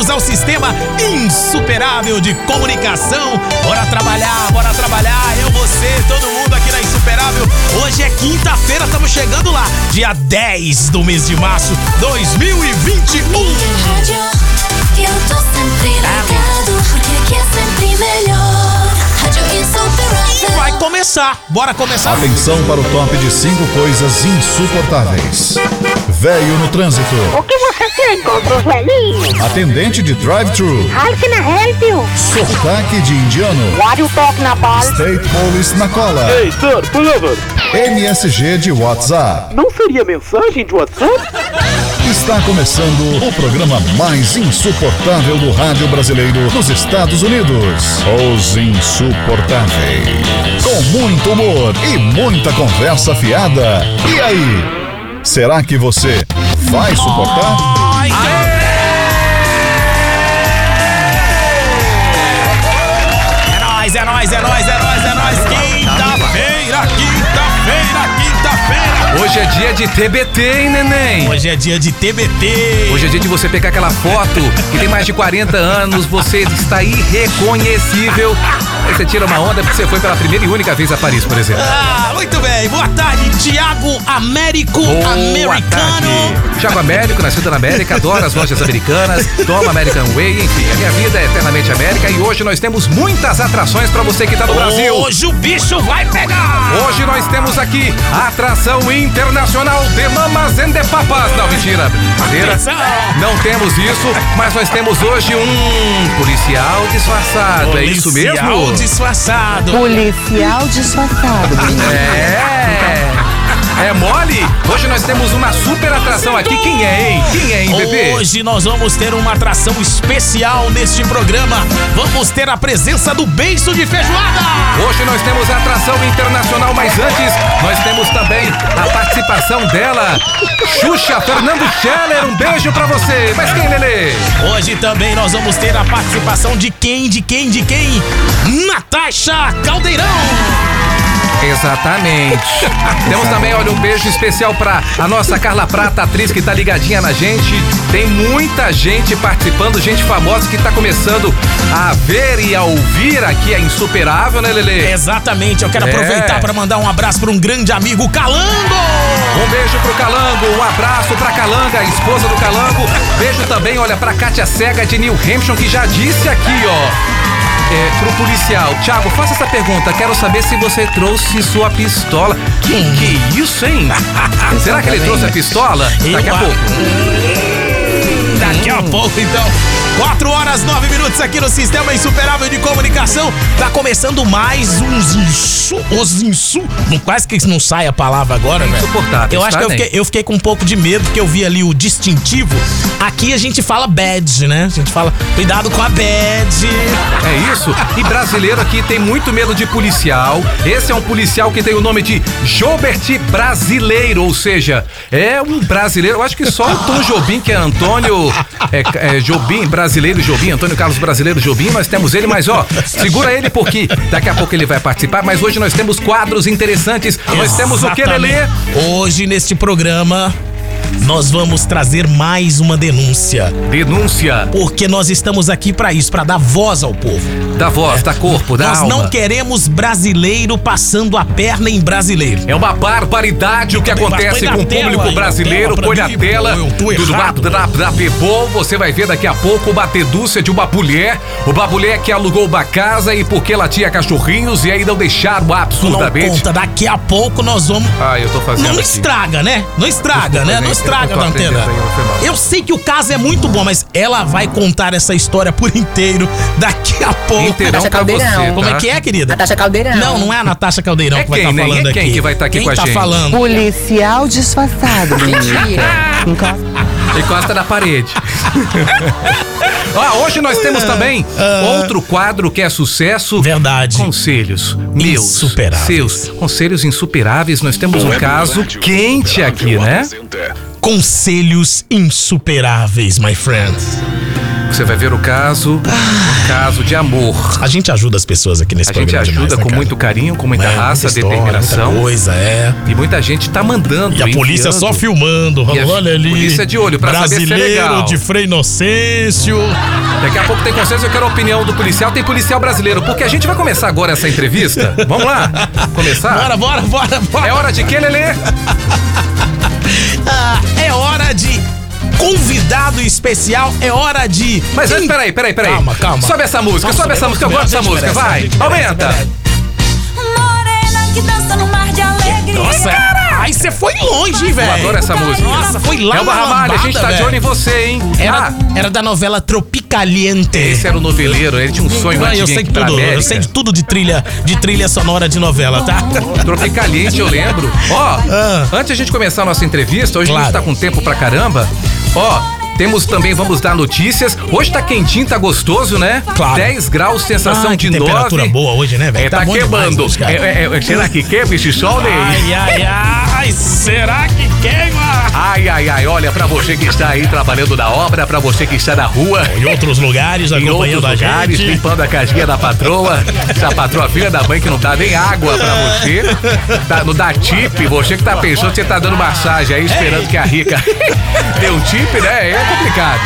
bem-vindos ao sistema insuperável de comunicação. Bora trabalhar, bora trabalhar. Eu, você, todo mundo aqui na Insuperável. Hoje é quinta-feira, estamos chegando lá, dia 10 do mês de março 2021. Rádio, eu tô sempre ligado, porque aqui é sempre melhor. Rádio Insuperável. Vai começar, bora começar. Atenção para o top de 5 coisas insuportáveis. Véio no trânsito. O que você tem contra os velhinhos? Atendente de drive-thru. How can I help you? Sotaque de indiano. What you talking about? State Police na cola. Hey, sir, pull over. MSG de WhatsApp. Não seria mensagem de WhatsApp? Está começando o programa mais insuportável do rádio brasileiro nos Estados Unidos. Os Insuportáveis. Com muito humor e muita conversa fiada. E aí? Será que você vai suportar? Ai, É nóis, é nóis, é nóis, é nóis, é nóis. Quinta-feira, quinta-feira, quinta-feira. Hoje é dia de TBT, hein, neném? Hoje é dia de TBT. Hoje é dia de você pegar aquela foto que tem mais de 40 anos, você está irreconhecível. Você tira uma onda porque você foi pela primeira e única vez a Paris, por exemplo. Ah, muito bem. Boa tarde, Tiago Américo Boa Americano. tarde. Thiago Américo, nascido na América, adora as lojas americanas, toma American Way, enfim, a minha vida é eternamente América e hoje nós temos muitas atrações pra você que tá no Brasil. Hoje o bicho vai pegar. Hoje nós temos aqui a atração internacional de Mamas and the Papas. Não, mentira. Atenção. Não temos isso, mas nós temos hoje um policial disfarçado. é isso Policial mesmo? Disfarçado. Policial disfarçado. É. É mole? Hoje nós temos uma super atração aqui. Quem é, hein? Quem é, hein, bebê? Hoje nós vamos ter uma atração especial neste programa. Vamos ter a presença do beiço de feijoada. Hoje nós temos a atração internacional, mas antes nós temos também a participação dela, Xuxa Fernando Scheller. Um beijo pra você. Mas quem, Lelê? Hoje também nós vamos ter a participação de quem, de quem, de quem? Natasha Caldeirão. Exatamente. Temos também, olha, um beijo especial pra a nossa Carla Prata, atriz que tá ligadinha na gente. Tem muita gente participando, gente famosa que tá começando a ver e a ouvir aqui. É insuperável, né, Lelê? Exatamente, eu quero É. aproveitar para mandar um abraço para um grande amigo Calango. Um beijo pro Calango, um abraço pra Calanga, a esposa do Calango. Beijo também, olha, pra Kátia Cega de New Hampshire, que já disse aqui, ó. É, pro policial. Tiago, faça essa pergunta. Quero saber se você trouxe sua pistola. Que, que isso, hein? Será que ele trouxe a pistola? Daqui a pouco. Daqui a pouco, então. 4 horas 9 minutos aqui no Sistema Insuperável de Comunicação. Tá começando mais uns insu. Os insu. Não, quase que não sai a palavra agora, né? Insuportáveis, Eu acho que eu tá, fiquei, eu fiquei com um pouco de medo, porque eu vi ali o distintivo. Aqui a gente fala badge, né? A gente fala, cuidado com a badge. É isso. E brasileiro aqui tem muito medo de policial. Esse é um policial que tem o nome de Jobert Brasileiro, ou seja, é um brasileiro. Eu acho que só o Tom Jobim, que é Antônio é, é, Jobim, brasileiro Jobim, Antônio Carlos Brasileiro Jobim, nós temos ele, mas ó, segura ele porque daqui a pouco ele vai participar. Mas hoje nós temos quadros interessantes. Nós temos o que, Lelê? Exatamente. Hoje, neste programa, nós vamos trazer mais uma denúncia. Denúncia Porque nós estamos aqui para isso, para dar voz ao povo. da voz, da corpo, da Nós alma. não queremos brasileiro passando a perna em brasileiro. É uma barbaridade o que acontece com o público aí, brasileiro. Põe na mim, tela. Tudo errado. da, da bom. Você vai ver daqui a pouco uma denúncia de uma mulher. Uma mulher que alugou uma casa e porque ela tinha cachorrinhos e aí não deixaram Não absurdamente. conta, daqui a pouco nós vamos. Ah, eu tô fazendo Não aqui. estraga, né? Não estraga, né? Não estraga na antena. eu sei que o caso é muito bom, mas ela vai contar essa história por inteiro daqui a pouco. Inteirão pra você, Caldeirão. Como é tá? que é, querida? Natasha Caldeirão. Não, não é a Natasha Caldeirão É que vai quem, estar né? falando É aqui. quem que vai estar aqui quem com a tá gente? falando? Policial disfarçado. Mentira. Encosta. Na parede. ah, hoje nós temos também outro quadro que é sucesso. Verdade. Conselhos meus, Insuperáveis. seus, conselhos insuperáveis. Nós temos um caso quente aqui, né? Conselhos insuperáveis, my friends. Você vai ver o caso, um caso de amor. A gente ajuda as pessoas aqui nesse A gente programa ajuda demais, né, com cara? muito carinho, com muita É, raça, muita história, determinação. muita coisa, é. E muita gente tá mandando. E a polícia enviando. só filmando. E a Olha ali. polícia de olho pra saber se é Brasileiro legal. de Frei Inocêncio. Daqui a pouco tem consenso, eu quero a opinião do policial. Tem policial brasileiro, porque a gente vai começar agora essa entrevista. Vamos lá? Começar? Bora, bora, bora, bora. É hora de quê, Lelê? Ah, é hora de convidado especial. É hora de. Mas antes, peraí, peraí, peraí. Calma, calma. Sobe essa música, Vamos sobe essa música. Eu gosto dessa música, vai. merece, merece, Aumenta. Morena que dança no mar de alegria. Nossa, aí você foi longe, hein, velho. Eu adoro essa música. Nossa, foi lá É o na Barramalha, a gente tá de olho em você, hein? Era, Ah, era da novela Tropicaliente. esse era o noveleiro, ele tinha um sonho Ah, eu sei de tudo, eu sei de tudo de trilha, de trilha sonora de novela, tá? Tropicaliente, eu lembro. Ó, Ah. antes de a gente começar a nossa entrevista, hoje a Claro. gente tá com tempo pra caramba. Ó, temos também, vamos dar notícias. Hoje tá quentinho, tá gostoso, né? Claro. 10 graus, sensação Ai, de que 9. temperatura boa hoje, né, velho? É, tá, bom demais queimando. cara. É, é, é, será que queima esse sol, Ney? Ai, ai, ai, será que queima? Ai, ai, ai, olha, pra você que está aí trabalhando na obra, pra você que está na rua, Em outros lugares, em outros lugares, gente. limpando a casinha da patroa, essa patroa filha da mãe que não dá nem água pra você, tá, não dá tip, você que tá pensando que você tá dando massagem aí, esperando que a rica dê um tip, né? É complicado.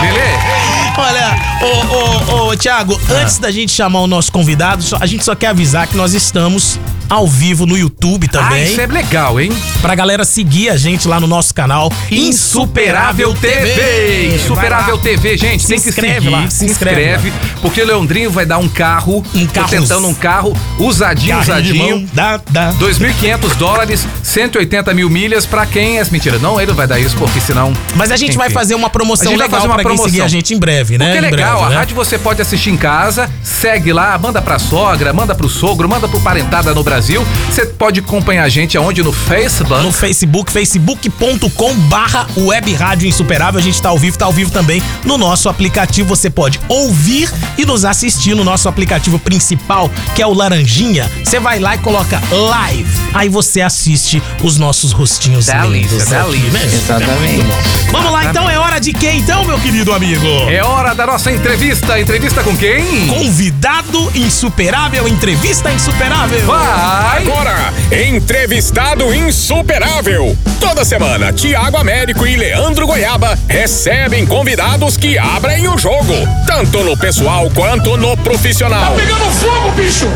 Beleza? Olha, ô, ô, ô, Thiago, antes da gente chamar o nosso convidado, a gente só quer avisar que nós estamos ao vivo no YouTube Ah, também. isso é legal, hein? Pra galera seguir a gente lá no nosso canal Insuperável TV. Insuperável Vai lá. TV, gente, Se tem que inscreve seguir. lá, se inscreve porque o Leandrinho vai dar um carro. Um Tô carro- tentando um carro usadinho, Carrinho usadinho. dá, dá. 2.500 dólares, 180 mil milhas pra quem é mentira. Não, ele não vai dar isso porque senão. Mas a gente vai Enfim. fazer uma promoção vai legal fazer uma pra quem promoção. seguir a gente em breve, né? Porque é legal, breve, a né? rádio você pode assistir em casa, segue lá, manda pra sogra, manda pro sogro, manda pro parentada no Brasil. Você pode acompanhar a gente aonde? No Facebook. No Facebook, facebook.com barra web rádio insuperável. A gente tá ao vivo, tá ao vivo também no nosso aplicativo. Você pode ouvir e nos assistir no nosso aplicativo principal, que é o Laranjinha. Você vai lá e coloca live. Aí você assiste os nossos rostinhos Delícia, lindos. delícia. né? Exatamente. Vamos lá, então é hora de quem então, meu querido amigo? É hora da nossa entrevista. Entrevista com quem? Convidado insuperável, entrevista insuperável. Vai! Agora, entrevistado insuperável. Toda semana, Tiago Américo e Leandro Goiaba recebem convidados que abrem o jogo, tanto no pessoal quanto no profissional. Tá pegando fogo, bicho!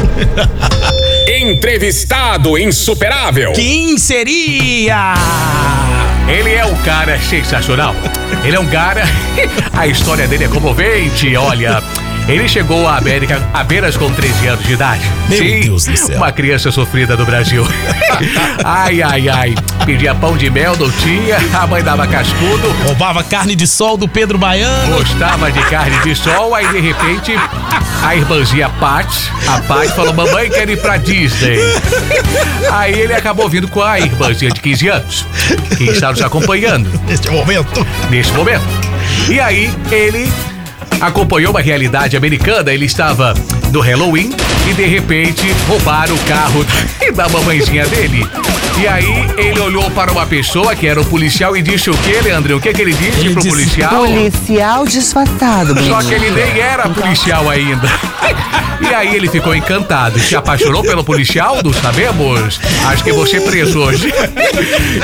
Entrevistado insuperável. Quem seria? Ele é um cara sensacional. Ele é um cara. A história dele é comovente. Olha. Ele chegou à América apenas com 13 anos de idade. Meu Sim, Deus do céu. Uma criança sofrida do Brasil. ai, ai, ai. Pedia pão de mel, não tinha. A mãe dava cascudo. Roubava carne de sol do Pedro Baiano. Gostava de carne de sol, aí de repente a irmãzinha Pat, a Pat falou: Mamãe quer ir pra Disney. Aí ele acabou vindo com a irmãzinha de 15 anos, que está nos acompanhando Neste momento. neste momento. E aí ele acompanhou uma realidade americana, ele estava no Halloween e de repente roubaram o carro da mamãezinha dele. E aí ele olhou para uma pessoa que era o policial e disse o que, Leandro? O que, que ele disse Ele pro disse, policial? Policial disfarçado, Só que ele nem era policial ainda. E aí ele ficou encantado. Se apaixonou pelo policial? Não sabemos. Acho que ser preso hoje.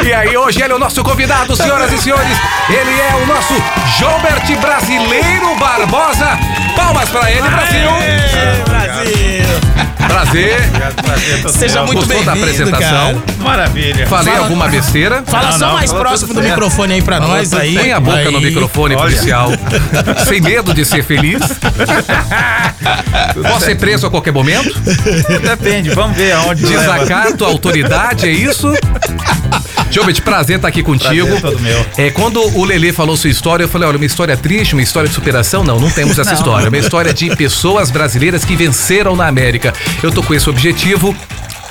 E aí hoje ele é o nosso convidado, senhoras e senhores. Ele é o nosso Gilbert Brasileiro Barbosa. Palmas pra ele, Brasil. Aê, Brasil! Prazer. Seja muito Gostou da bem-vindo, apresentação? cara. Maravilha. Falei Fala- alguma besteira? Fala Não, só não, mais falou próximo do certo. microfone aí pra nós. Aí, Põe a boca no aí. microfone, Olha. policial. Sem medo de ser feliz. Posso ser preso a qualquer momento? Depende, vamos ver aonde. Desacato, autoridade, é isso? Gilbert, prazer estar aqui contigo. Prazer todo meu. É, quando o Lelê falou sua história, eu falei, olha, uma história triste, uma história de superação? Não, não temos essa Não. história. Uma história de pessoas brasileiras que venceram na América. Eu tô com esse objetivo.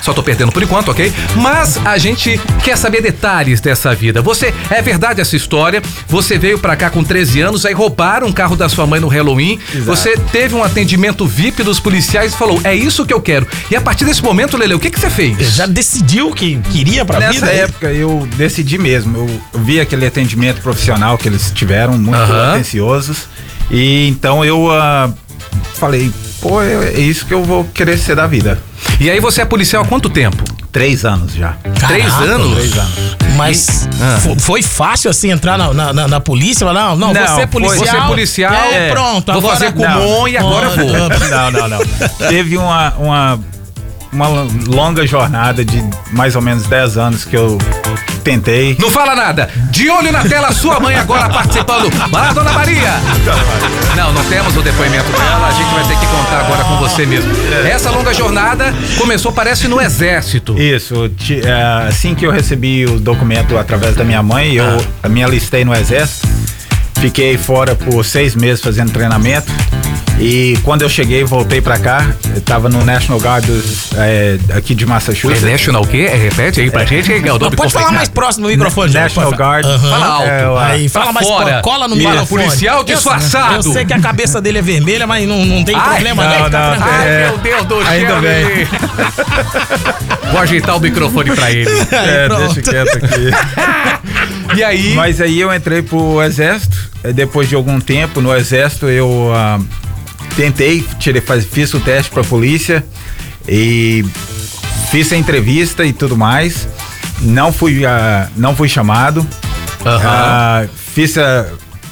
Só tô perdendo por enquanto, ok? Mas a gente quer saber detalhes dessa vida. Você, é verdade essa história? Você veio pra cá com 13 anos, aí roubaram um carro da sua mãe no Halloween. Você teve um atendimento VIP dos policiais e falou: é isso que eu quero. E a partir desse momento, Lele, o que que você fez? Já decidiu que queria pra Nessa vida? época eu decidi mesmo. Eu, vi aquele atendimento profissional que eles tiveram, muito Aham. atenciosos. E então eu ah, falei, pô, é é isso que eu vou querer ser da vida. E aí você é policial há quanto tempo? Três anos já. Três Caraca, anos? Três anos. Mas Ah. fo- foi fácil assim entrar na, na, na- na polícia? Falar, Não, não, Não, você é policial. Você é policial, é, é, pronto. vou agora- fazer Kumon e agora eu vou. Não, não, não. Teve uma, uma, uma longa jornada de mais ou menos 10 anos que eu tentei. Não fala nada. De olho na tela, sua mãe agora participando. Vai dona Maria. Não, não temos o depoimento dela. A gente vai ter que contar agora com você mesmo. Essa longa jornada começou, parece, no exército. Isso, é, assim que eu recebi o documento através da minha mãe, eu me alistei no exército, fiquei fora por seis meses fazendo treinamento. E quando eu cheguei, voltei pra cá, eu tava no National Guard dos, é, aqui de Massachusetts. National o quê? Repete aí pra gente. aí, Galdão. Não, pode falar mais próximo do microfone, gente. National. Guard. Aham. Fala alto. É, o- Aí, fala mais fora. cola no microfone. Policial Eu- disfarçado. Eu, sei que a cabeça dele é vermelha, mas não, não tem Ai, problema, não, né? Tá não, tranquilo. Ai, É. meu Deus do céu. Ainda bem. Vou ajeitar o microfone pra ele. É, pronto. deixa quieto aqui. E aí? Mas aí eu entrei pro exército. Depois de algum tempo no exército, eu ah, tentei, tirei, faz- fiz o teste pra polícia e fiz a entrevista e tudo mais. Não fui, ah, não fui chamado. Aham. Ah, fiz a-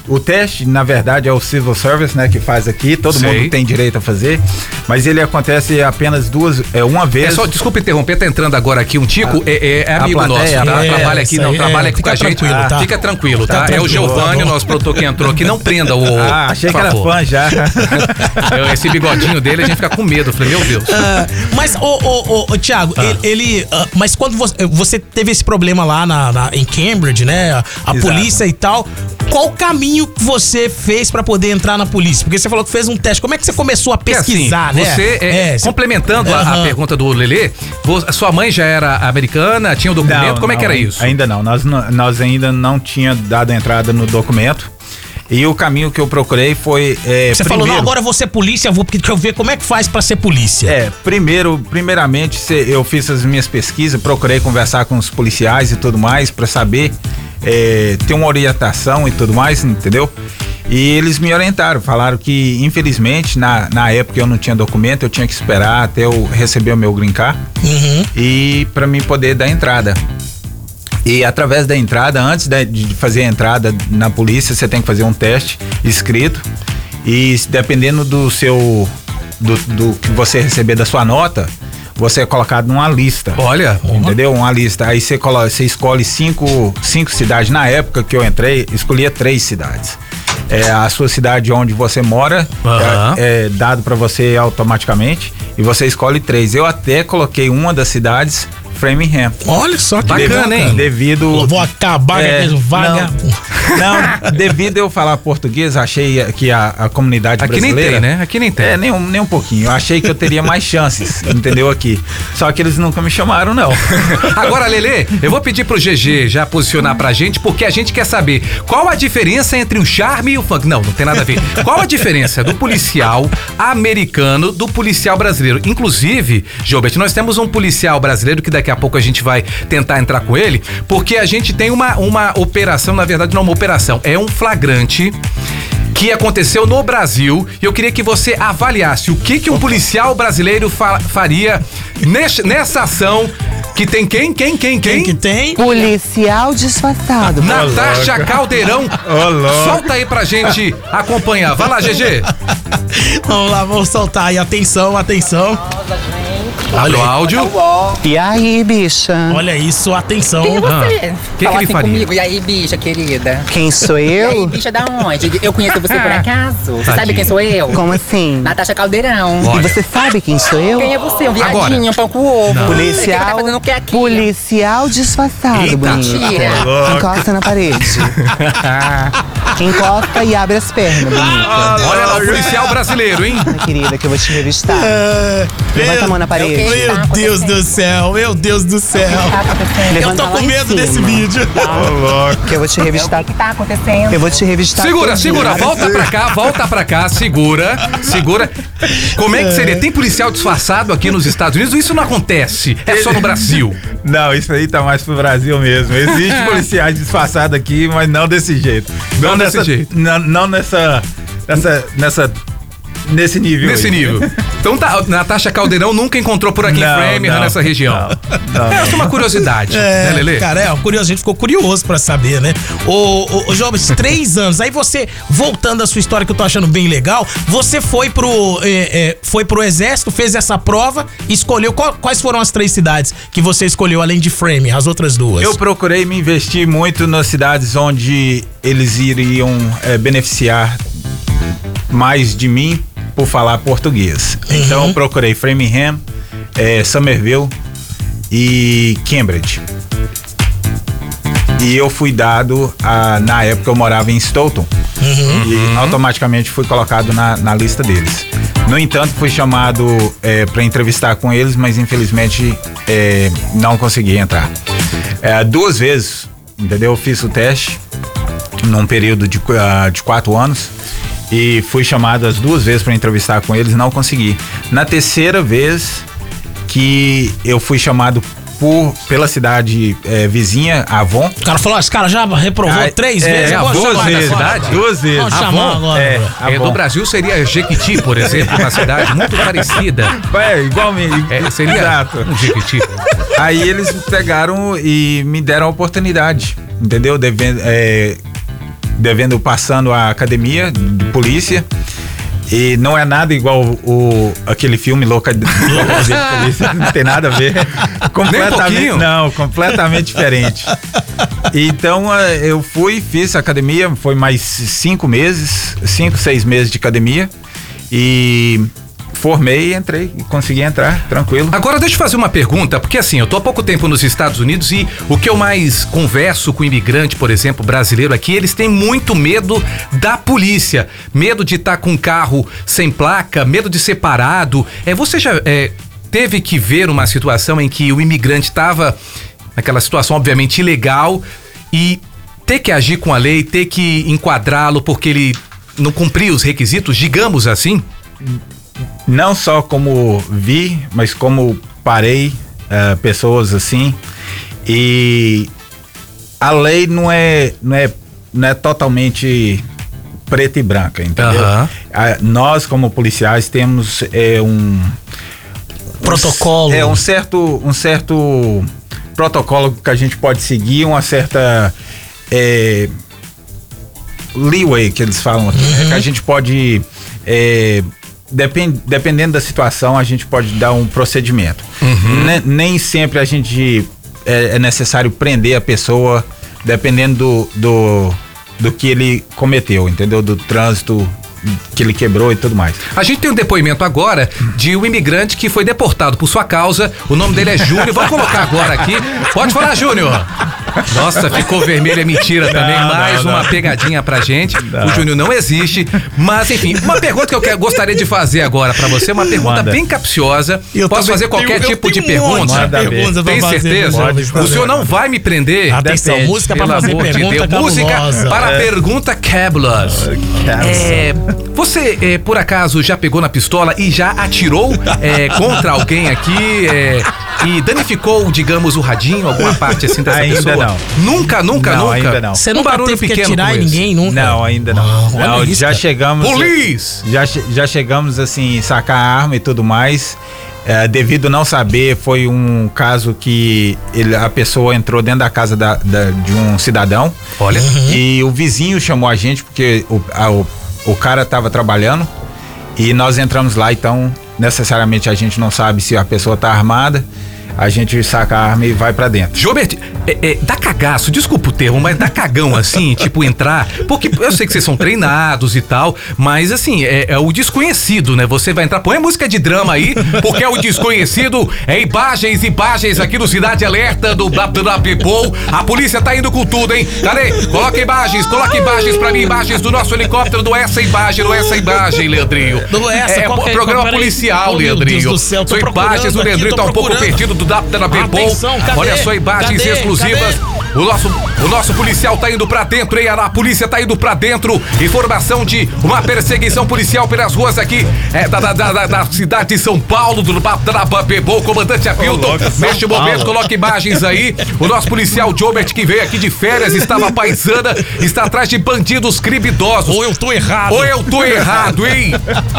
o teste, na verdade, é o Civil Service, né, que faz aqui. Todo Sei. mundo tem direito a fazer, mas ele acontece apenas duas, é uma vez. É só, desculpa interromper, tá entrando agora aqui um Tico, é, é- é a amigo plateia, nosso, tá? é, trabalha aqui, não, trabalha é, aqui com a gente. tranquilo, tá? Fica tranquilo, Tá tá? é o tranquilo, Giovanni, nosso produtor que entrou aqui, não prenda o... Ah, achei que era fã já. Esse bigodinho dele, a gente fica com medo. Eu falei, meu Deus. Ah, mas, ô, ô, ô, ô, Thiago, ele. ele, ah, mas quando você, você teve esse problema lá na, na- em Cambridge, né? A, a Exato. polícia e tal. Qual caminho que você fez pra poder entrar na polícia? Porque você falou que fez um teste. Como é que você começou a assim, pesquisar, né? Você, é, você- complementando a- a, Aham. pergunta do Lelê, a sua mãe já era americana, tinha o documento, Não, como é que não, era isso? Ainda não. Nós, não- nós ainda não tinha dado entrada no documento. E o caminho que eu procurei foi. é, Você falou, não, primeiro- agora eu vou ser polícia, vou porque eu ver como é que faz pra ser polícia. É, primeiro, primeiramente, eu fiz as minhas pesquisas, procurei conversar com os policiais e tudo mais para saber, é, ter uma orientação e tudo mais, entendeu? E eles me orientaram, falaram que infelizmente na, na época eu não tinha documento, eu tinha que esperar até eu receber o meu green card Uhum. e para mim poder dar entrada. E através da entrada, antes de fazer a entrada na polícia, você tem que fazer um teste escrito. E dependendo do seu. do, do que você receber da sua nota, você é colocado numa lista. Olha, Entendeu? Uma lista. Aí você, coloca, você escolhe cinco, cinco cidades. Na época que eu entrei, escolhia três cidades. É, a sua cidade onde você mora Aham. é, é dado para você automaticamente e você escolhe três. Eu até coloquei uma das cidades, Framingham. Olha só que Bacana, legal, hein? Devido. Eu vou acabar É, com vaga. Não, devido eu falar português, achei que a, a comunidade Aqui nem brasileira... tem, né? Aqui nem tem. É, nem um, nem um pouquinho. Eu achei que eu teria mais chances, entendeu? Aqui. Só que eles nunca me chamaram, não. Agora, Lelê, eu vou pedir pro GG já posicionar pra gente, porque a gente quer saber qual a diferença entre o charme e o funk. Não, não tem nada a ver. Qual a diferença do policial americano do policial brasileiro? Inclusive, Gilbert, nós temos um policial brasileiro que daqui a pouco a gente vai tentar entrar com ele, porque a gente tem uma, uma operação, na verdade não é uma operação, é um flagrante que aconteceu no Brasil e eu queria que você avaliasse o que que um policial brasileiro fa- faria nesse- nessa ação que tem quem, quem, quem, Quem quem? que tem? Policial disfarçado. Natasha Caldeirão. Ô, louco. Solta aí pra gente acompanhar. Vai lá, GG. Vamos lá, vamos soltar aí. Atenção, atenção. Abre o áudio. E aí, bicha? Olha isso, atenção. Quem é você? Ah, que que Fala ele assim faria? comigo. E aí, bicha querida? Quem sou E aí, eu? bicha da onde? Eu conheço você por acaso? Você Tadinho. sabe quem sou eu? Como assim? Natasha Caldeirão. Olha. E você sabe quem sou eu? Quem é você? Um viadinho, Agora. um pão com ovo. Você que tá Policial. fazendo o que aqui? Policial disfarçado, Eita. bonita. Mentira. Encosta na parede. Encosta e abre as pernas, bonita. Olha lá o policial brasileiro, hein? Ai, querida, que eu vou te revistar. É, Levanta a mão na parede. Meu Deus do céu, meu Deus do céu. Eu Levanta tô com medo cima. desse vídeo. Que eu vou te revistar. O que tá acontecendo? Eu vou te revistar. Segura, segura, volta pra cá, volta pra cá, segura, segura. Como é que seria? Tem policial disfarçado aqui nos Estados Unidos? Isso não acontece, é só no Brasil. Não, isso aí tá mais pro Brasil mesmo. Existe policiais disfarçados aqui, mas não desse jeito. Não desse nessa, jeito. Não, não nessa, nessa, nessa, nesse nível. Nesse aí. nível. Então tá, Natasha Caldeirão nunca encontrou por aqui em Não, Framingham, não, nessa região. não, não, Essa é uma curiosidade, né, Lelê? cara, é, curioso, a gente ficou curioso pra saber, né? Ô, ô, Jobs, três anos. Aí você, voltando à sua história que eu tô achando bem legal, você foi pro, é, é, foi pro exército, fez essa prova, escolheu. qual- quais foram as três cidades que você escolheu, além de Frame, as outras duas? Eu procurei me investir muito nas cidades onde eles iriam eh, beneficiar mais de mim por falar português. Então eu procurei Framingham, eh, Somerville e Cambridge. E eu fui dado, a, na época eu morava em Stoughton. E automaticamente fui colocado na, na lista deles. No entanto, fui chamado para entrevistar com eles, mas infelizmente eh, não consegui entrar. Eh, duas vezes, entendeu? Eu fiz o teste num período de, ah, de quatro anos e fui chamado as duas vezes para entrevistar com eles, não consegui. Na terceira vez que eu fui chamado por, pela cidade eh, vizinha, Avon, O cara falou, esse cara já reprovou Ah, três é, vezes. é, duas chamar vezes, agora. cidade? duas vezes. Vamos chamar Avon, agora. É, É, Avon. do Brasil seria Jequiti, por exemplo, uma cidade muito parecida. É, igualmente. É, seria Exato. um Jequiti. Aí eles pegaram e me deram a oportunidade, entendeu? Devendo, é, devendo passando a academia de polícia. E não é nada igual o, aquele filme Louca de Louca de Polícia, não tem nada a ver. Completamente, não, completamente diferente. Então eh, eu fui, fiz academia, foi mais cinco meses, cinco, seis meses de academia e formei, entrei e consegui entrar tranquilo. Agora deixa eu fazer uma pergunta, porque assim, eu tô há pouco tempo nos Estados Unidos e o que eu mais converso com imigrante, por exemplo, brasileiro aqui, eles têm muito medo da polícia. Medo de estar com um carro sem placa, medo de ser parado. É, você já é, teve que ver uma situação em que o imigrante estava naquela situação, obviamente, ilegal e ter que agir com a lei, ter que enquadrá-lo porque ele não cumpria os requisitos, digamos assim? Não só como vi, mas como parei eh, pessoas assim. E a lei não é, não é, não é totalmente preta e branca, entendeu? Nós, como policiais, temos é, um Protocolo. é um certo, um certo protocolo que a gente pode seguir, uma certa é, leeway que eles falam aqui, né? que a gente pode é, depen- dependendo da situação a gente pode dar um procedimento. Ne- nem sempre a gente é, é necessário prender a pessoa dependendo do, do do que ele cometeu, entendeu? Do trânsito que ele quebrou e tudo mais. A gente tem um depoimento agora de um imigrante que foi deportado por sua causa. O nome dele é Júnior. Vamos colocar agora aqui. Pode falar, Júnior. Nossa, ficou vermelho, é mentira também. Não, Mais não, uma não. pegadinha pra gente. O Júnior não existe. Mas, enfim, uma pergunta que eu quero- gostaria de fazer agora pra você. Uma pergunta Manda. bem capciosa. Eu Posso também fazer qualquer tenho- tipo de um pergunta? pra Tem fazer, certeza? O senhor não vai me prender? Atenção, Depende. música pra Pelo fazer amor de pergunta Deus. Música cabulosa. para a pergunta cabulosa. É, você, é, por acaso, já pegou na pistola e já atirou é, contra alguém aqui é, e danificou, digamos, o radinho, alguma parte assim dessa Ainda pessoa? não. Nunca, nunca, Não, nunca? ainda não. Você Um nunca barulho teve que pequeno atirar em esse. ninguém, nunca? Não, ainda não. Olha não, já chegamos. Police! Já, já chegamos assim, sacar a arma e tudo mais. É, devido não saber, foi um caso que ele- a pessoa entrou dentro da casa da- da- de um cidadão. Olha. E o vizinho chamou a gente porque o, a- o, o cara estava trabalhando e nós entramos lá, então necessariamente a gente não sabe se a pessoa está armada. A gente saca a arma e vai pra dentro. Gilbert, é, é, dá cagaço, desculpa o termo, mas dá cagão assim, tipo, entrar. Porque eu sei que vocês são treinados e tal, mas assim, é, é o desconhecido, né? Você vai entrar, põe música de drama aí, porque é o desconhecido, é imagens, imagens aqui no Cidade Alerta do Blá Blá People. A polícia tá indo com tudo, hein? Cadê? Coloca imagens, coloca imagens pra mim, imagens do nosso helicóptero, do essa imagem, do essa imagem, Leandrinho. Do essa, é, é? programa Peraí. policial, Oh, meu Leandrinho. Deus do céu, tô São imagens, o aqui, Leandrinho tô tá um pouco perdido do Atenção, cadê? Olha só, imagens Cadê? exclusivas. O nosso, o nosso policial tá indo pra dentro, hein? A polícia tá indo pra dentro. Informação de uma perseguição policial pelas ruas aqui é, da, da, da, da- da cidade de São Paulo, do Bebô, comandante Hamilton. Neste momento, coloca imagens aí. O nosso policial Jobert, que veio aqui de férias, estava paisana, está atrás de bandidos criminosos. Ou eu tô errado. Ou eu tô errado, hein?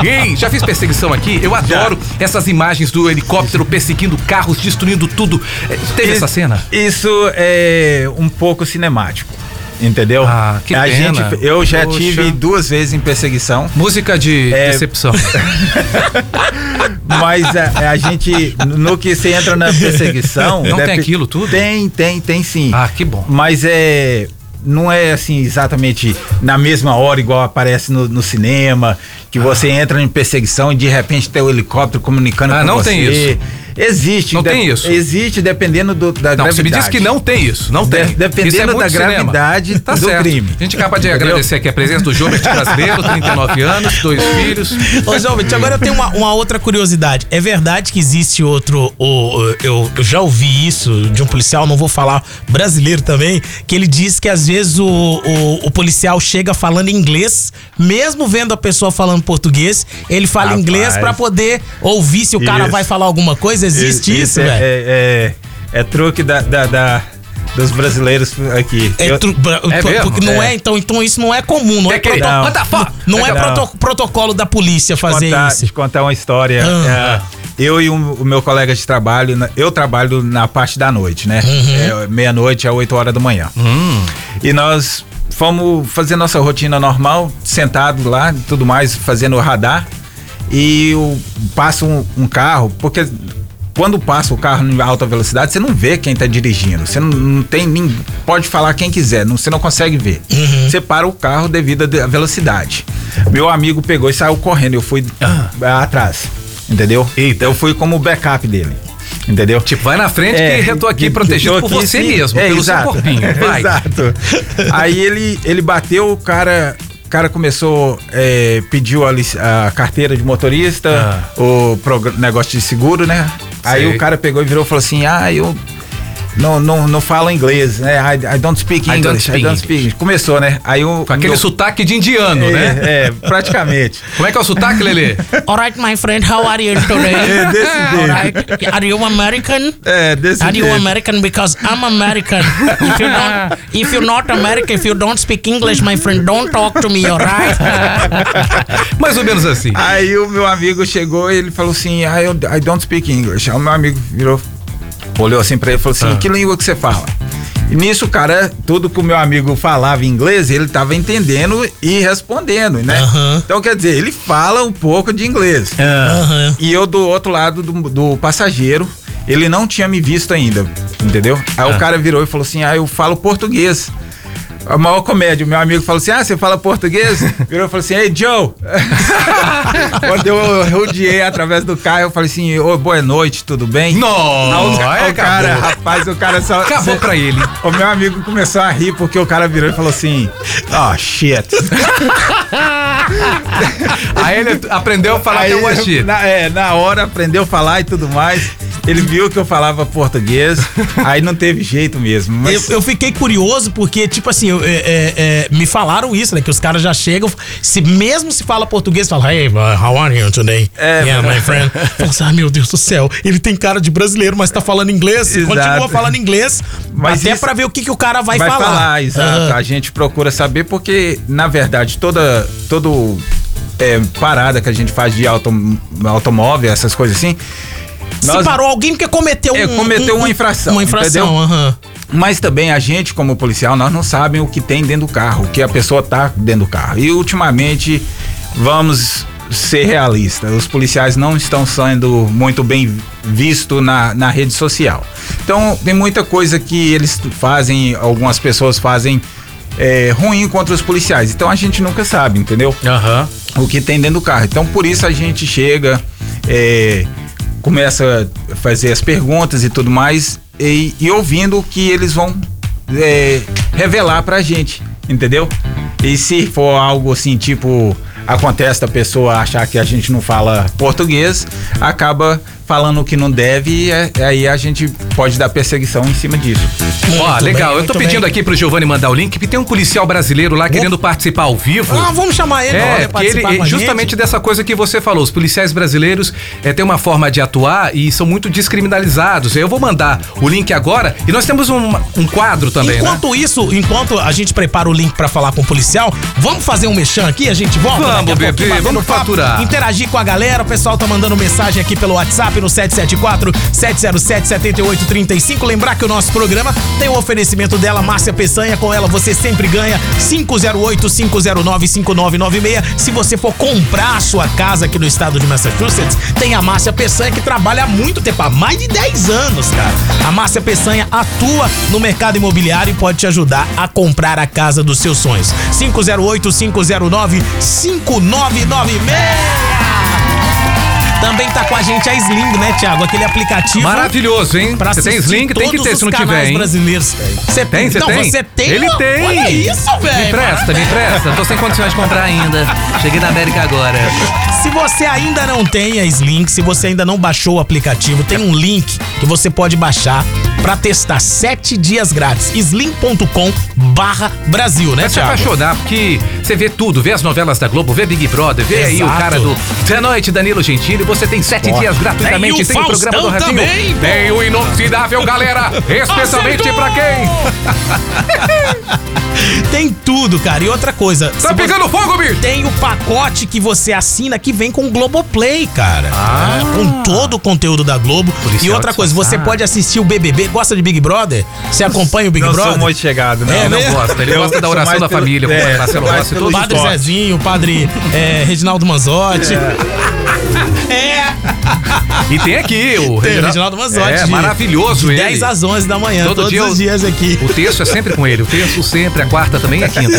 Hein? Já fiz perseguição aqui? Eu adoro essas imagens do helicóptero perseguindo carros, destruindo tudo. É, Teve essa cena? Isso é um pouco cinemático. Entendeu? Ah, que a pena. gente, eu já Poxa. tive duas vezes em perseguição, Música de É. decepção. mas a, a gente, no que você entra na perseguição. Não tem deve- aquilo tudo? Tem, tem, tem sim. Ah, que bom. Mas é. Não é assim exatamente na mesma hora, igual aparece no, no cinema, que você entra em perseguição e de repente tem o helicóptero comunicando Ah, com não você. tem isso. Existe. Não de- tem isso. Existe dependendo do, da Não, gravidade. você me disse que não tem isso. Não De- tem. dependendo Isso é da gravidade tá do certo. crime. A gente acaba de Entendeu? agradecer aqui a presença do Jobert brasileiro, 39 anos, dois filhos. Ô, Jovem, agora eu tenho uma, uma outra curiosidade. É verdade que existe outro. O, eu, eu já ouvi isso de um policial, não vou falar brasileiro também, que ele diz que às vezes o, o, o policial chega falando inglês, mesmo vendo a pessoa falando português, ele fala Rapaz. inglês pra poder ouvir se o cara Isso. vai falar alguma coisa. Existe isso, é, velho? é, é, é truque da, da- da- dos brasileiros aqui. É, Eu- tru- bra- É porque não é. É. então, então isso não é comum, não é, proto- Não. Não é Não. protocolo da polícia fazer contar, isso. te contar uma história. Ah. É, eu e o, o meu colega de trabalho, eu trabalho na parte da noite, né? Uhum. É, Meia-noite a 8 horas da manhã. Hum. E nós fomos fazer nossa rotina normal, sentado lá e tudo mais, fazendo o radar. E o- passa um, um carro, porque quando passa o carro em alta velocidade, você não vê quem tá dirigindo. Você não, não tem nem. Pode falar quem quiser, não, você não consegue ver. Você para o carro devido à velocidade. Meu amigo pegou e saiu correndo. Eu fui ah, atrás. Entendeu? Eu fui como backup dele. Entendeu? Tipo, vai na frente É, que eu tô aqui que- protegido tô por aqui, você sim. mesmo, É, pelo exato. seu corpinho. Vai. Exato. Aí ele, ele bateu, o cara, o cara começou, é, pediu a, a carteira de motorista, o progr- negócio de seguro, né? Aí. Sei. o cara pegou e virou e falou assim: Ah, eu. Não, não, não falo inglês, né? I, I don't speak I English. don't speak I don't speak. Começou, né? Aí o. Com aquele meu- sotaque de indiano, é, né? É, praticamente. Como é que é o sotaque, Lelê? Alright, my friend, how are you today? É desse jeito. Alright, are you American? É, desse Are you jeito. American? Because I'm American. If you don't, if you're not American, if you don't speak English, my friend, don't talk to me, alright? Mais ou menos assim. Aí o meu amigo chegou e ele falou assim: I, I don't speak English. Aí o meu amigo virou, olhou assim pra ele e falou assim: Que língua que você fala? E nisso, o cara, tudo que o meu amigo falava em inglês, ele tava entendendo e respondendo, né? Aham. Então, quer dizer, ele fala um pouco de inglês. Aham. E eu do outro lado do, do passageiro, ele não tinha me visto ainda, entendeu? Aí o cara virou e falou assim: Ah, eu falo português. A maior comédia, o meu amigo falou assim: Ah, você fala português? Virou e falou assim: Ei, Joe! Quando eu rodeei através do carro, eu falei assim: Ô, boa noite, tudo bem? Não, o, o cara, rapaz, o cara só. Acabou pra ele. O meu amigo começou a rir porque o cara virou e falou assim: Oh, shit. Aí ele aprendeu a falar Aí, que eu achei. na, é, na hora aprendeu a falar e tudo mais. Ele viu que eu falava português, aí não teve jeito mesmo. Eu, Mas eu fiquei curioso porque, tipo assim, eu- é, é, é, me falaram isso, né? Que os caras já chegam, se mesmo se fala português, fala, hey, uh, how are you today? É, yeah, my friend. Fala assim, ah, meu Deus do céu, ele tem cara de brasileiro, mas tá falando inglês. Exato. Continua falando inglês, Mas até isso- pra ver o que, que o cara vai, vai falar. falar, exato. A gente procura saber porque, na verdade, toda todo é, parada que a gente faz de auto, automóvel, essas coisas assim. Se parou alguém porque cometeu, É, um, cometeu um- uma infração, Uma infração, entendeu? aham. Mas também a gente, como policial, nós não sabemos o que tem dentro do carro, o que a pessoa tá dentro do carro. E ultimamente vamos ser realista. Os policiais não estão sendo muito bem vistos na, na rede social. Então, tem muita coisa que eles fazem, algumas pessoas fazem é, ruim contra os policiais. Então, a gente nunca sabe, entendeu? Aham. O que tem dentro do carro. Então, por isso a gente chega, é, começa a fazer as perguntas e tudo mais, e, e ouvindo o que eles vão é, revelar pra gente, entendeu? E se for algo assim, tipo, acontece da pessoa achar que a gente não fala português, acaba falando o que não deve e é- aí a gente pode dar perseguição em cima disso. Ó, Muito legal. bem, eu tô pedindo bem. aqui pro Giovanni mandar o link, porque tem um policial brasileiro lá querendo participar ao vivo. Ah, vamos chamar ele, É, olha, porque ele, a justamente gente. dessa coisa que você falou, os policiais brasileiros é, têm uma forma de atuar e são muito descriminalizados. Eu vou mandar o link agora e nós temos um, um quadro também, né? Enquanto isso, enquanto a gente prepara o link pra falar com o policial, vamos fazer um mexão aqui? A gente volta Vamos, bebê, vamos papo, faturar. Interagir com a galera, o pessoal tá mandando mensagem aqui pelo WhatsApp no 774-707-7835. Lembrar que o nosso programa tem o oferecimento dela, Márcia Peçanha, com ela você sempre ganha 508-509-5996. Se você for comprar a sua casa aqui no estado de Massachusetts, tem a Márcia Peçanha que trabalha há muito tempo, há mais de 10 anos, cara. A Márcia Peçanha atua no mercado imobiliário e pode te ajudar a comprar a casa dos seus sonhos. 508-509-5996. Também tá com a gente a Sling, né, Thiago? Aquele aplicativo. Maravilhoso, hein? Pra Você tem Sling? Tem que ter, se não tiver, hein? brasileiros. Você Tem, você não, tem? você tem? Ele tem. Olha isso, velho. Me empresta, me empresta. Tô sem condições de comprar ainda. Cheguei da América agora. Se você ainda não tem a Sling, se você ainda não baixou o aplicativo, tem um link que você pode baixar pra testar sete dias grátis. sling.com barra Brasil, né, Vai se Thiago? apaixonar, porque você vê tudo, vê as novelas da Globo, vê Big Brother, vê aí o Exato. cara do Da Noite, Danilo Gentili, você tem sete dias gratuitamente, Tem o tem o programa do Ratinho, também, tem o Inoxidável, galera, especialmente pra quem? Tem tudo, cara. E outra coisa. Tá pegando fogo, bicho? Tem o pacote que você assina que vem com o Globoplay, cara. Ah. É, com todo o conteúdo da Globo. E outra coisa, você pode assistir o BBB. Gosta de Big Brother? Você acompanha o Big não Brother? sou muito chegado, não. É, Não né? gosta, ele Eu gosta da oração da pelo- família, é, com Marcelo Rossi e. Padre esporte. Zezinho, o padre é, Reginaldo Manzotti. É. E tem aqui o Tem Reginaldo Manzotti. É, de- maravilhoso de ele. 10 às 11 da manhã, Todo todos dia os dias aqui. O texto é sempre com ele, o texto sempre, a quarta também e a quinta.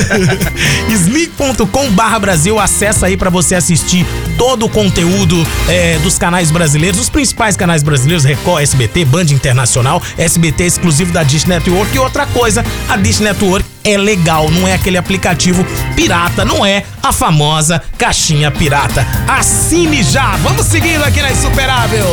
Slick.com barra Brasil, acessa aí pra você assistir todo o conteúdo é, dos canais brasileiros, os principais canais brasileiros, Record, SBT, Band Internacional, SBT exclusivo da Dish Network e outra coisa, a Dish Network é legal, não é aquele aplicativo pirata, não é a famosa caixinha pirata. Assine já! Vamos seguindo aqui na Insuperável.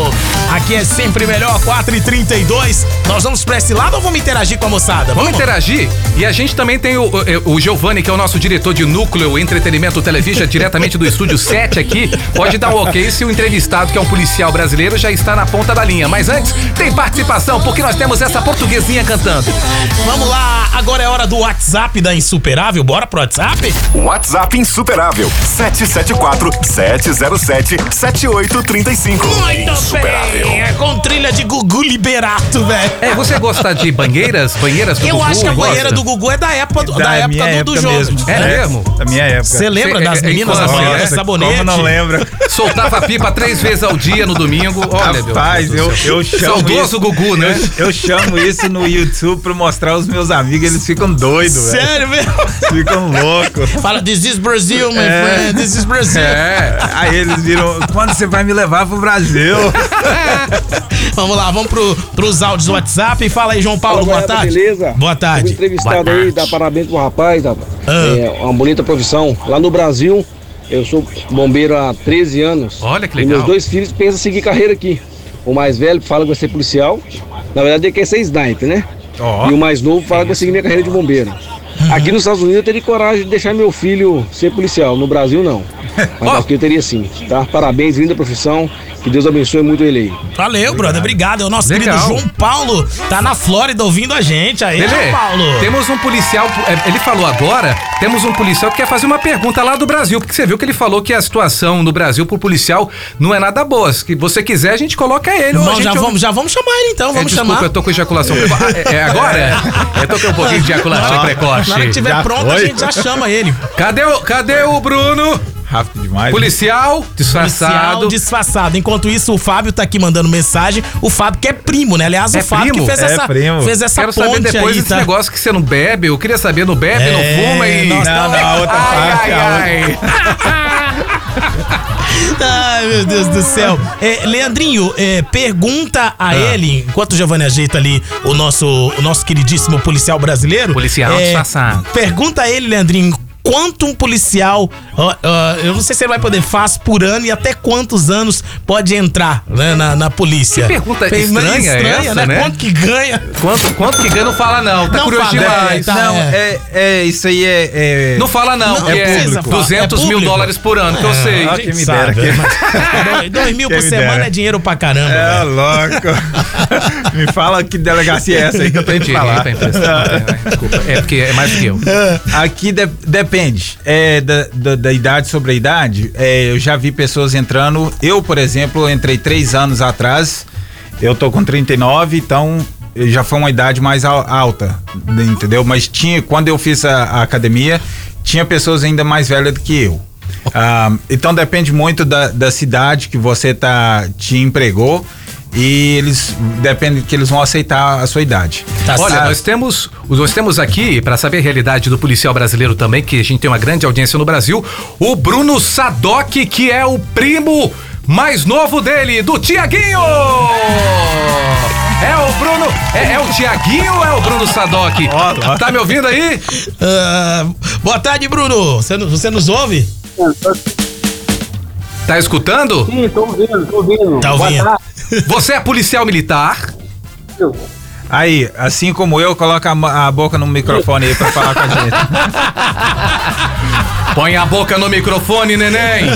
Aqui é sempre melhor, 4h32. Nós vamos pra esse lado ou vamos interagir com a moçada? Vamos interagir? E a gente também tem o, o, o Giovanni, que é o nosso diretor de núcleo entretenimento televisão, diretamente do estúdio 7 aqui. Pode dar um ok se o entrevistado, que é um policial brasileiro, já está na ponta da linha. Mas antes, tem participação, porque nós temos essa portuguesinha cantando. Vamos lá, agora é hora do WhatsApp da Insuperável. Bora pro WhatsApp? WhatsApp insuperável 774-707-7835. Muito bem, é com trilha de Gugu Liberato, velho. É, você gosta de banheiras? Banheiras do Eu Gugu, acho que a gosta? banheira do Gugu é da época do, da Da época minha do, do jogo. mesmo. É mesmo? Da minha época. Você lembra Cê- das é- é meninas na infância, banheira? né? Sabonete? Como não lembra? Soltava pipa três vezes ao dia no domingo. Olha, meu Rapaz, Deus eu, eu chamo Saudoso isso, Gugu, né? Eu, eu chamo isso no YouTube pra mostrar aos meus amigos, eles ficam doidos, velho. Sério mesmo? Ficam loucos. Fala, this is Brazil, my É. friend, this is Brazil. É. Aí eles viram, quando você vai me levar pro Brasil? Vamos lá, vamos pro, pros áudios do WhatsApp. Fala aí, João Paulo, boa tarde. Beleza? Boa tarde. Fui entrevistado Boa aí, tarde. dá parabéns pro rapaz, rapaz. Ah. É uma bonita profissão. Lá no Brasil, eu sou bombeiro há 13 anos. Olha que E legal. meus dois filhos pensam em seguir carreira aqui. O mais velho fala que vai ser policial. Na verdade, ele quer ser sniper, né? Ó. E o mais novo fala que vai seguir minha carreira de bombeiro. Aqui nos Estados Unidos eu teria coragem de deixar meu filho ser policial. No Brasil, não. Mas Ó. aqui eu teria sim, tá? Parabéns, linda profissão. Que Deus abençoe muito ele aí. Valeu, brother. Obrigado. É o nosso Legal. querido João Paulo. Tá na Flórida ouvindo a gente. Aí, Lelê, João Paulo. temos um policial, é, ele falou agora, temos um policial que quer fazer uma pergunta lá do Brasil, porque você viu que ele falou que a situação no Brasil pro policial não é nada boa. Se você quiser, a gente coloca ele. Bom, gente já, ouve- vamos, já vamos chamar ele então. É, Vamos desculpa, chamar. eu tô com ejaculação precoce. É, é agora? Eu tô com um pouquinho de ejaculação precoce. Na hora que tiver Já pronto, a foi? gente já chama ele. Cadê o, cadê o Bruno? Rápido demais. Policial Policial disfarçado. disfarçado. Enquanto isso, o Fábio tá aqui mandando mensagem. O Fábio que é primo, né? Aliás, É o Fábio primo? que fez É essa, primo. fez essa Quero ponte saber depois aí, desse tá? negócio que você não bebe. Eu queria saber, não bebe, É, não fuma e. nós Não, não, a outra ai, parte. ai, ai. Ai, meu Deus do céu. É, Leandrinho, é, pergunta a Ah. ele, enquanto o Giovanni ajeita ali o nosso, o nosso queridíssimo policial brasileiro. Policial é, disfarçado. Pergunta a ele, Leandrinho. Quanto um policial, ó, ó, eu não sei se ele vai poder faz por ano e até quantos anos pode entrar né, na, na polícia. Que pergunta Bem, estranha essa, né? Quanto que ganha? Quanto, quanto que ganha? Não fala, não. Tá Não curioso fala, demais. é, tá. Não, é, é, isso aí é. é- Não fala, não, Não, que é, precisa falar. 200 É mil público. dólares por ano, que eu sei. Ah, gente quem me dera, dois- Dois mil Quem por semana é dinheiro pra caramba. É velho. louco. Me fala que delegacia é essa aí que eu tenho que falar. tá. É, Desculpa. É porque é mais do que eu. Aqui de- depende é, da, da- da idade sobre a idade. É, eu já vi pessoas entrando. Eu, por exemplo, entrei três anos atrás. Eu tô com 39, então já foi uma idade mais al- alta, entendeu? Mas tinha, quando eu fiz a, a academia, tinha pessoas ainda mais velhas do que eu. Ah, então depende muito da, da cidade que você tá te empregou e eles depende que eles vão aceitar a sua idade. Olha, nós temos, nós temos aqui, para saber a realidade do policial brasileiro também, que a gente tem uma grande audiência no Brasil, o Bruno Sadoc, que é o primo mais novo dele, do Tiaguinho! É o Bruno, é, é o Tiaguinho ou é o Bruno Sadoc? Tá me ouvindo aí? Ah, boa tarde, Bruno. Você, você nos ouve? Tá escutando? Sim, tô ouvindo, tô ouvindo. Tá Boa ouvindo. Você é policial militar? Aí, assim como eu, coloca a, boca no microfone aí pra falar com a gente. Põe a boca no microfone, neném!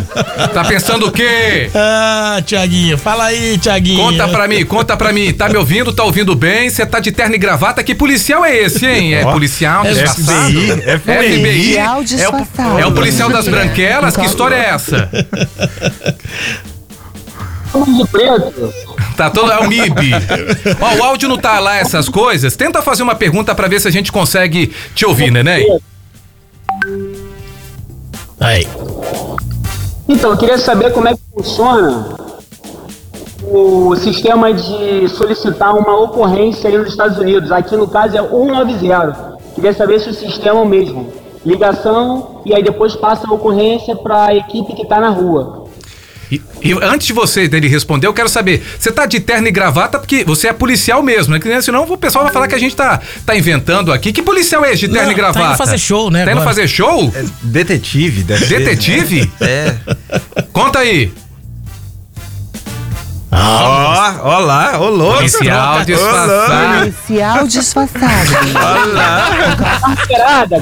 Tá pensando o quê? Ah, Tiaguinho, fala aí, Tiaguinho. Conta pra mim, conta pra mim. Tá me ouvindo? Tá ouvindo bem? Você tá de terno e gravata? Que policial é esse, hein? É policial é disfarçado? FBI, FBI. FBI. Policial É o, disfarçado. é o policial das branquelas? Que história é essa? Vamos de preto. Tá todo. É o MIB. Ó, o áudio não tá lá, essas coisas. Tenta fazer uma pergunta pra ver se a gente consegue te ouvir, neném. Aí. Então, eu queria saber como é que funciona o sistema de solicitar uma ocorrência aí nos Estados Unidos. Aqui no caso é 190. Queria saber se o sistema é o mesmo. Ligação e aí depois passa a ocorrência para a equipe que está na rua. E, e antes de você dele responder, eu quero saber, você tá de terno e gravata porque você é policial mesmo, né? Senão o pessoal vai falar que a gente tá, tá inventando aqui. Que policial é esse de terno Não, e gravata? tá indo fazer show, né, Tá indo agora. fazer show? Detetive, deve ser. Detetive? É. Conta aí. Ó, ó lá, ô louco. Policial Ô, disfarçado. Policial disfarçado. Ó lá. Carteirada,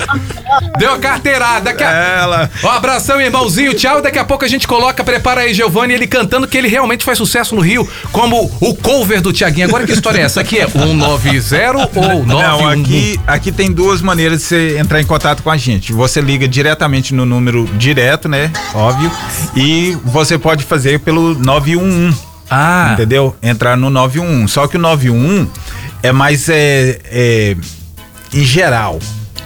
Deu a carteirada. Daqui a... Ela. Ó, abração, irmãozinho. Tchau. Daqui a pouco a gente coloca, prepara aí, Giovanni, ele cantando que ele realmente faz sucesso no Rio, como o cover do Tiaguinho. Agora que história é essa? Aqui é 190 ou 91? Não, aqui, aqui tem duas maneiras de você entrar em contato com a gente. Você liga diretamente no número direto, né? Óbvio. E você pode fazer pelo 911. Ah. Entendeu? Entrar no 911. Só que o 911 é mais é, é, em geral.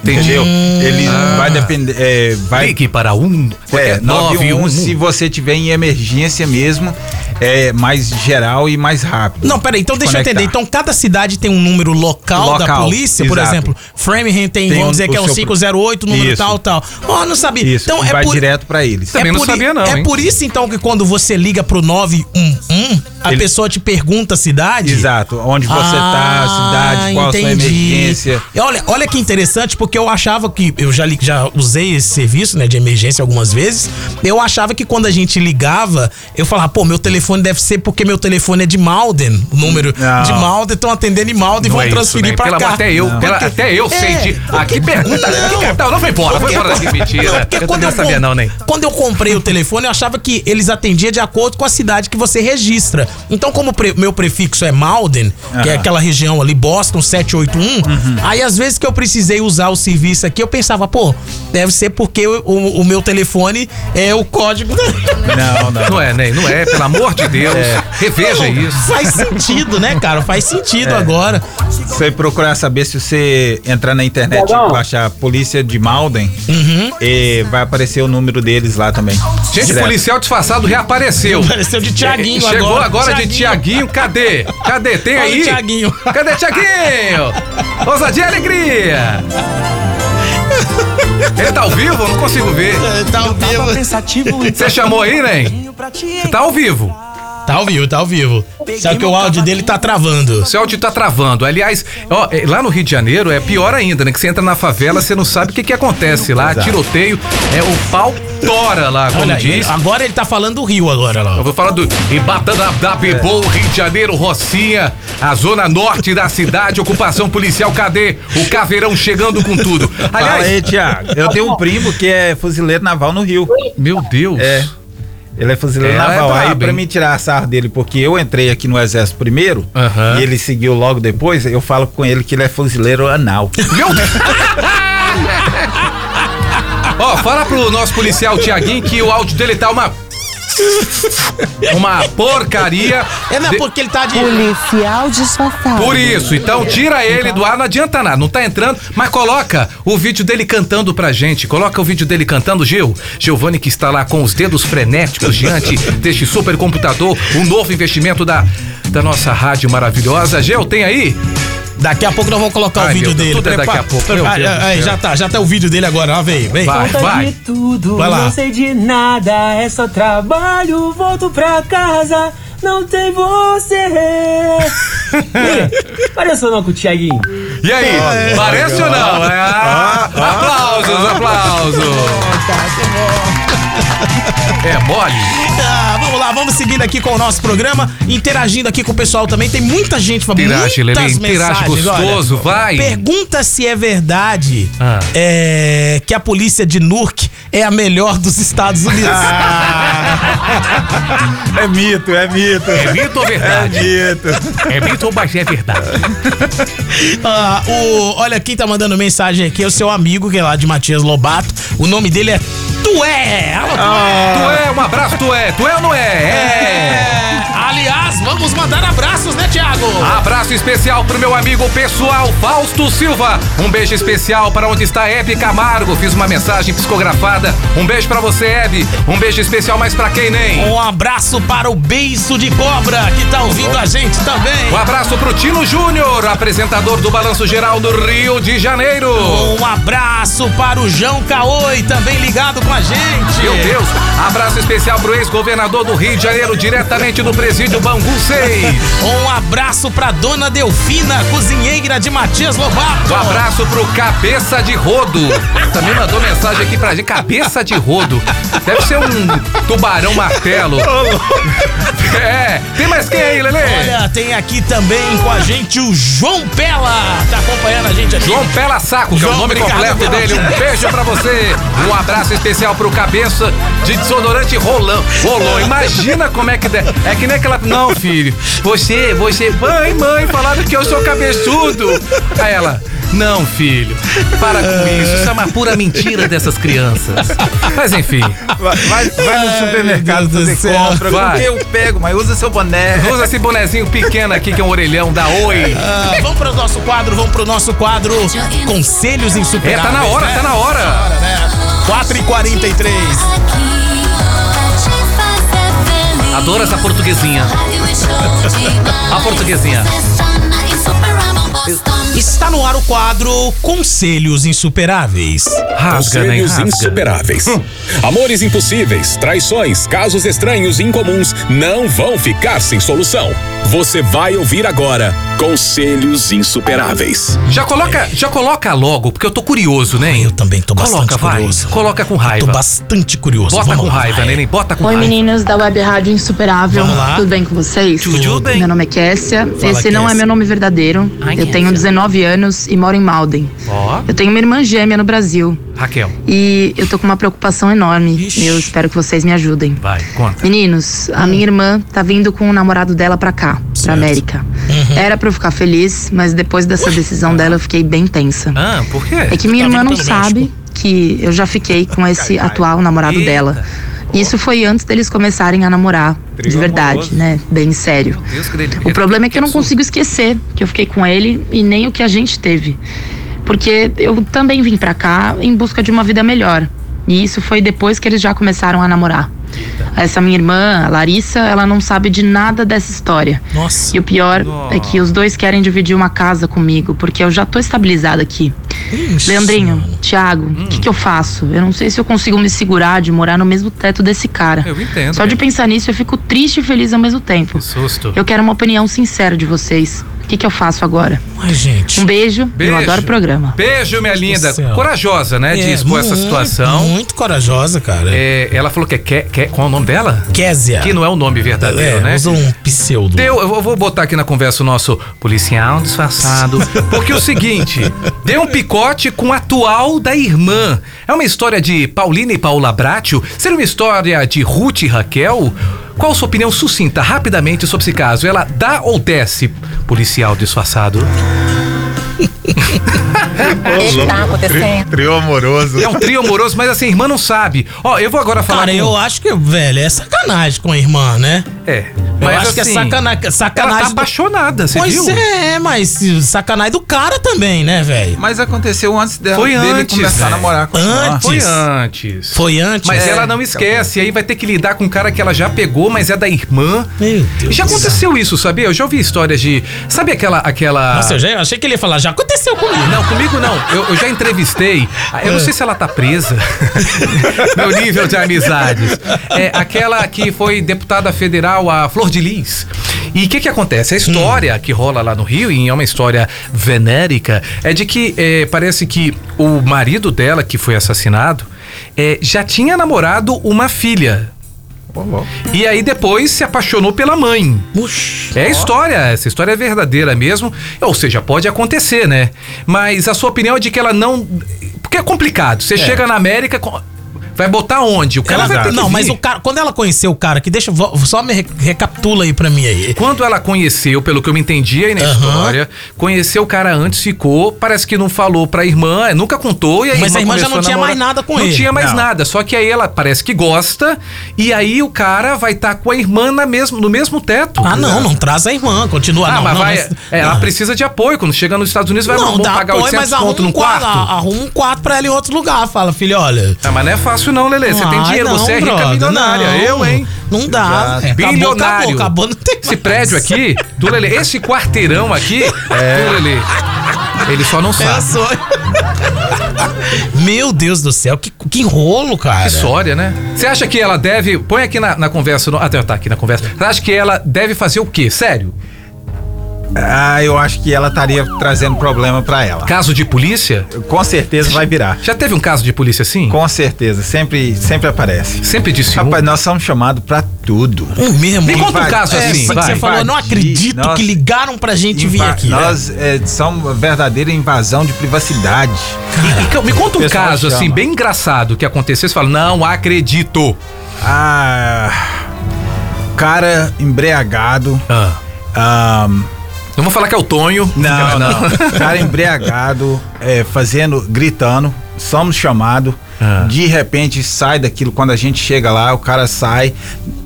Entendeu? Ele Ah. vai depender. É, vai, Ligue para um. é, 911 911. se você tiver em emergência mesmo, é mais geral e mais rápido. Não, peraí, então deixa eu Conectar. entender. Então cada cidade tem um número local, da Local, polícia, por exato. exemplo. Framingham tem, Tem vamos um- dizer que é o um seu- 508, número Isso. tal, tal. Oh, não sabia. Isso, Então é vai por... direto pra eles. Também é não por i- sabia não, É hein? por isso então que quando você liga pro 911, a Ele- pessoa te pergunta a cidade. Exato, onde você tá, a cidade, qual a sua Ah, entendi. emergência. E olha, olha que interessante, porque eu achava que. Eu já, li- já usei esse serviço, né, de emergência algumas vezes. Eu achava que quando a gente ligava, eu falava, pô, meu telefone deve ser porque meu telefone é de Malden. O número Não. de Malden, estão atendendo em Malden e vão é isso, transferir né? pra cá. até eu, pela- Porque- até eu sei. É, de- ah, que pergunta. Não. Que cartão? Não foi embora, foi Porque embora daqui, mentira. Não, porque eu quando não eu sabia não, nem. Quando eu comprei o telefone, eu achava que eles atendiam de acordo com a cidade que você registra. Então, como pre- meu prefixo é Malden, que é aquela região ali, Boston 781, aí às vezes que eu precisei usar o serviço aqui, eu pensava, pô, deve ser porque o, o- o meu telefone é o código. Não, não. Não é, Ney, não é, pelo amor de Deus. É. Reveja Não, isso. Faz sentido, né, cara? Faz sentido É. agora. Se você procurar saber se você entrar na internet e baixar Polícia de Malden, e vai aparecer o número deles lá também. Gente, Direto. policial disfarçado reapareceu. Apareceu de Tiaguinho Chegou agora. agora, de Tiaguinho, cadê? Cadê? Tem Olha o aí? Thiaguinho. Cadê Tiaguinho? Ousadia e alegria. Ele tá ao vivo? Eu não consigo ver. Tá ao vivo. Você chamou aí, Ney? Você tá ao vivo. Tá ao vivo, tá ao vivo. Só que o áudio dele tá travando. Seu áudio tá travando. Aliás, ó, é, lá no Rio de Janeiro é pior ainda, né? Que você entra na favela, você não sabe o que que acontece lá. Exato. Tiroteio, é o pau tora lá, como Olha, diz. agora ele tá falando do Rio agora lá. Eu vou falar do da, Bebol, Rio de Janeiro, Rocinha, a zona norte da cidade, ocupação policial, cadê? O caveirão chegando com tudo. Fala Aliás, aí, Tiago. Eu tenho um primo que é fuzileiro naval no Rio. meu Deus. É. Ele é fuzileiro naval. é aí, pra hein? mim tirar a sarra dele, porque eu entrei aqui no exército primeiro Aham. e ele seguiu logo depois, eu falo com ele que ele é fuzileiro anal. Meu Deus! Ó, fala pro nosso policial Tiaguinho que o áudio dele tá uma. Uma porcaria. É, não é De- porque ele tá de. Policial disfarçado. Por isso, então tira ele do ar, não adianta nada, não tá entrando, mas coloca o vídeo dele cantando pra gente. Coloca o vídeo dele cantando, Gil. Giovanni que está lá com os dedos frenéticos diante deste supercomputador, um novo investimento da, da nossa rádio maravilhosa. Gil, tem aí? Daqui a pouco nós vamos colocar Ai, o vídeo Deus, dele. tudo é daqui a pouco, Ah, já tá, já tá o vídeo dele agora, ó, vem, vem. Vai, vai. tudo, Vai lá. não sei de nada, é só trabalho, volto pra casa, não tem você. Ih, Pareceu não com o Thiaguinho? E aí, parece ou não? É, ah, aplausos, aplausos. É mole? Ah, vamos lá, vamos seguindo aqui com o nosso programa, interagindo aqui com o pessoal também. Tem muita gente falando Interage, Lelê, interage mensagens, olha. gostoso, vai. Pergunta se é verdade Ah. é, que a polícia de Newark é a melhor dos Estados Unidos. É mito, é mito. É mito ou verdade? É mito. É mito, mas é verdade. Ah, o, olha, quem tá mandando mensagem aqui é o seu amigo, que é lá de Matias Lobato. O nome dele é Tué. Alô, Tu é, um abraço, tu é. Tu é ou não é? É. É. Aliás, vamos mandar abraços, né, Thiago? Abraço especial pro meu amigo pessoal Fausto Silva. Um beijo especial para onde está Hebe Camargo. Fiz uma mensagem psicografada. Um beijo pra você, Hebe. Um beijo especial mais pra quem nem. Um abraço para o Beiço de Cobra, que tá ouvindo a gente também. Um abraço pro Tino Júnior, apresentador do Balanço Geral do Rio de Janeiro. Um abraço para o João Caoi, também ligado com a gente. Meu Deus, abraço especial pro ex-governador do Rio de Janeiro, diretamente do presídio Bangu 6. Um abraço pra dona Delfina, cozinheira de Matias Lobato. Um abraço pro Cabeça de Rodo. Também mandou mensagem aqui pra gente. Cabeça de Rodo. Deve ser um tubarão martelo. É. Tem mais quem aí, Lelê? Olha, tem aqui também com a gente o João Pela. Tá acompanhando a gente aqui. João Pela Saco, que é o João, nome completo dele. Um beijo pra você. Um abraço especial pro Cabeça de desodorante Rolão. Rolão. Imagina como é que der. É que nem aquela. Não, filho. Você, você. Mãe, mãe, falaram que eu sou cabeçudo. Aí ela. Não, filho. Para com isso. Isso é uma pura mentira dessas crianças. Mas enfim. Vai, vai, vai no supermercado fazer compra. Vai. Eu pego, mas usa seu boné. Usa esse bonezinho pequeno aqui, que é um orelhão da Oi. Ah, vamos pro nosso quadro, vamos pro nosso quadro Conselhos É, Insuperáveis. tá na hora, né? tá na hora. hora, né? 4h43. Adoro essa portuguesinha. A portuguesinha. Está no ar o quadro Conselhos Insuperáveis. Rasga, né? Conselhos Rasga. insuperáveis. Amores impossíveis, traições, casos estranhos e incomuns não vão ficar sem solução. Você vai ouvir agora Conselhos Insuperáveis. Já coloca, já coloca logo, porque eu tô curioso, né? Eu também tô bastante Coloca, vai. curioso. Coloca com Tô raiva. bastante curioso. Bota Vamos com lá, raiva, neném. Bota com Oi, raiva. meninos da Web Rádio Insuperável. Vamos lá. Tudo bem com vocês? Tudo bem. Meu nome é Kessia. Fala, Esse não é meu nome verdadeiro. Ai, eu Kessia. tenho 19 anos e moro em Malden. Ó, Eu tenho uma irmã gêmea no Brasil. Raquel, E eu tô com uma preocupação enorme. Ixi. Eu espero que vocês me ajudem. vai, conta. Meninos, a minha irmã tá vindo com o namorado dela pra cá. cá, pra América. Era pra eu ficar feliz, mas depois dessa decisão dela eu fiquei bem tensa. Ah, por quê? É que minha Tá irmã não sabe que eu já fiquei com esse atual namorado dela. Isso foi antes deles começarem a namorar, de verdade, né? Bem sério. Deus. O problema é que eu não consigo esquecer que eu fiquei com ele e nem o que a gente teve. Porque eu também vim pra cá em busca de uma vida melhor. E isso foi depois que eles já começaram a namorar. Essa minha irmã, Larissa, ela não sabe de nada dessa história. Nossa. E o pior é que os dois querem dividir uma casa comigo, porque eu já tô estabilizada aqui. Leandrinho, Thiago, o que, que eu faço? Eu não sei se eu consigo me segurar de morar no mesmo teto desse cara. Eu entendo. Só de pensar nisso eu fico triste e feliz ao mesmo tempo. Susto. Eu quero uma opinião sincera de vocês. O que, que eu faço agora? Ai, gente. Um beijo, Beijo. eu adoro o programa. Beijo, minha linda. Corajosa, né? de É, expor essa muito, situação. Muito corajosa, cara. É, ela falou que é. Ke, Ke- qual é o nome dela? Kézia. Que não é o nome verdadeiro, É, né? usa um pseudo. Deu, eu vou botar aqui na conversa o nosso policial disfarçado. Porque o seguinte: deu um picote com o atual da irmã. É uma história de Paulina e Paula Bratio? Seria uma história de Ruth e Raquel? Qual sua opinião sucinta, rapidamente, sobre esse caso? Ela dá ou desce policial disfarçado? O que tá acontecendo? Trio amoroso. É um trio amoroso, mas assim, a irmã não sabe. Ó, eu vou agora falar. Cara, com- eu acho que, velho, é sacanagem com a irmã, né? É. Eu Mas acho que é assim, sacanagem. sacanagem Ela tá apaixonada, você pois viu? é, mas sacanagem do cara também, né, velho? Mas aconteceu antes dela, Foi dele antes, começar a velho. namorar com a. Antes. Foi antes. Foi antes. Mas É. ela não esquece, aí vai ter que lidar com um cara que ela já pegou, mas é da irmã. Meu Deus. Já aconteceu isso, sabia? Eu já ouvi histórias de. Sabe aquela. aquela... Nossa, eu já achei que ele ia falar, já aconteceu comigo. Não, comigo não. Eu, eu já entrevistei. Eu não sei se ela tá presa. Meu nível de amizades. É aquela que foi deputada federal, a Flor de Lis. E o que que acontece? A história que rola lá no Rio, e é uma história venérica, é de que eh, parece que o marido dela, que foi assassinado, eh, já tinha namorado uma filha. E aí depois se apaixonou pela mãe. É a história, essa história é verdadeira mesmo. Ou seja, pode acontecer, né? Mas a sua opinião é de que ela não. Porque é complicado. Você É. chega na América. Vai botar onde? O cara Ela- vai ter que não, vir. mas o cara, quando ela conheceu o cara, que deixa, só me re- recapitula aí pra mim aí. Quando ela conheceu, pelo que eu me entendi aí na Aham. história, conheceu o cara antes, ficou, parece que não falou pra irmã, é, nunca contou, e a Mas irmã a irmã já não tinha mais nada com não ele. Não tinha mais Não. nada, só que aí ela parece que gosta, e aí o cara vai estar com a irmã na mesmo, no mesmo teto. Ah, não, não traz a irmã, continua Ah, não. mas não, vai, mas- é, ela precisa de apoio. Quando chega nos Estados Unidos, vai Não, pagar apoio, 800 mas conto arruma no um quarto. Arruma um quarto pra ela em outro lugar. Fala, filho, olha. Ah, mas não é fácil não, Lelê. Você tem Ai, dinheiro, não, você é rica brother, milionária. não. eu, hein? Não dá. É, acabou, Bilionário. acabou, acabou, não tem Esse mais. prédio aqui, do Lelê, esse quarteirão aqui, do Lelê, ele só não É sabe. sonho. Meu Deus do céu, que, que rolo, cara. Que história, né? Você acha que ela deve. Põe aqui na, na conversa. No, até tá aqui na conversa. Você acha que ela deve fazer o quê? Sério? Ah, eu acho que ela estaria trazendo problema pra ela. Caso de polícia? Com certeza vai virar. Já teve um caso de polícia assim? Com certeza, sempre, sempre aparece. Sempre disse Rapaz, nós somos chamados pra tudo. Um mesmo. Me conta um caso É, assim, vai. você falou, eu não acredito Nós- que ligaram pra gente vir aqui. Nós é, somos verdadeira invasão de privacidade. E- e me conta um caso assim, bem engraçado que aconteceu. Você fala, não acredito. Ah, cara embriagado. Ah. Não vou falar que é o Tonho. Não, não. Cara embriagado, é, fazendo, gritando. Somos chamados. Ah. De repente sai daquilo. Quando a gente chega lá, o cara sai.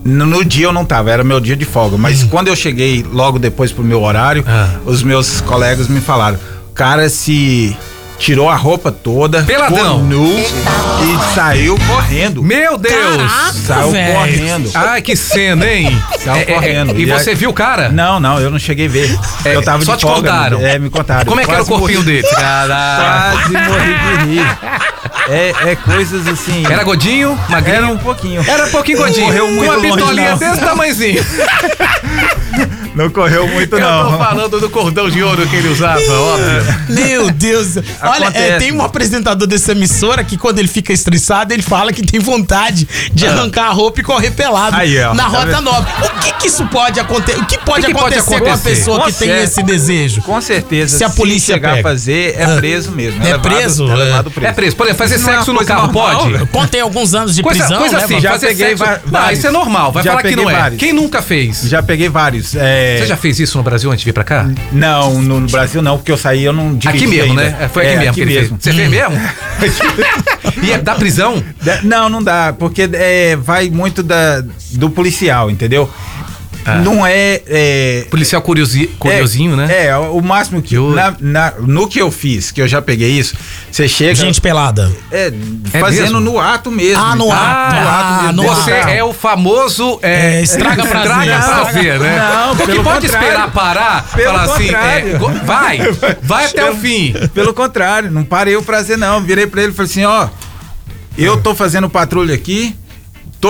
No, no dia eu não tava, era meu dia de folga. Mas quando eu cheguei logo depois pro meu horário, Hum. Ah. os meus colegas me falaram: o cara se tirou a roupa toda, Peladão. ficou nu e saiu correndo. Meu Deus! Caraca, Saiu velho. correndo. Ai, que cena, hein? Saiu É, é, é, correndo. e E você aí- viu o cara? Não, não, eu não cheguei a ver. É, eu tava só de te folga. contaram. É, me contaram. Como é que era o corpinho morri. dele? Caraca. Quase morri de rir. É, é coisas assim. Era godinho, magrinho? Era um pouquinho. Era um pouquinho godinho. Correu Com muito uma longe, não. desse tamanhozinho. Não correu muito, Eu não. tô falando do cordão de ouro que ele usava, óbvio. Meu Deus. Olha, é, tem um apresentador dessa emissora que quando ele fica estressado, ele fala que tem vontade de arrancar a roupa e correr pelado Ah. Aí, ó. na Tá Rota vendo? Nova. O que que isso pode acontecer? O que pode, O que que pode acontecer, com a acontecer? pessoa que tem Consegue. esse desejo? Com certeza. Se a polícia chegar pega. a fazer, é Ah. preso mesmo. É levado- preso? É É. levado preso. É preso. Por exemplo, fazer Isso é sexo uma no carro normal, pode? Contei alguns anos de Coisa, prisão, coisa né, assim, Val? já fazer peguei sexo. Não, vários. isso é normal. Vai Já falar que não é. Quem nunca fez? Já peguei vários. É, é, Você já fez isso no Brasil antes de vir pra cá? Não, no, no Brasil não, porque eu saí, eu não dirigi Aqui mesmo, ainda. né? Foi aqui É, mesmo que ele fez. Você fez mesmo? e é da prisão? Não, não dá, porque é, vai muito da, do policial, entendeu? Não é, é- Policial curiosi, curiosinho, é, né? É, o máximo que. Na, na- no que eu fiz, que eu já peguei isso, você chega. Gente pelada. É, É fazendo mesmo? no ato mesmo. Ah, no entendeu? ato. No ato Ah, mesmo. no dentro do Você é o famoso é, É, estraga prazer. estraga prazer, né? não, Porque pelo pode contrário. esperar parar, Pelo falar assim, contrário. é, go- vai, vai até o fim. Pelo contrário, não parei o prazer, não. Virei pra ele e falei assim: ó, eu tô fazendo patrulha aqui,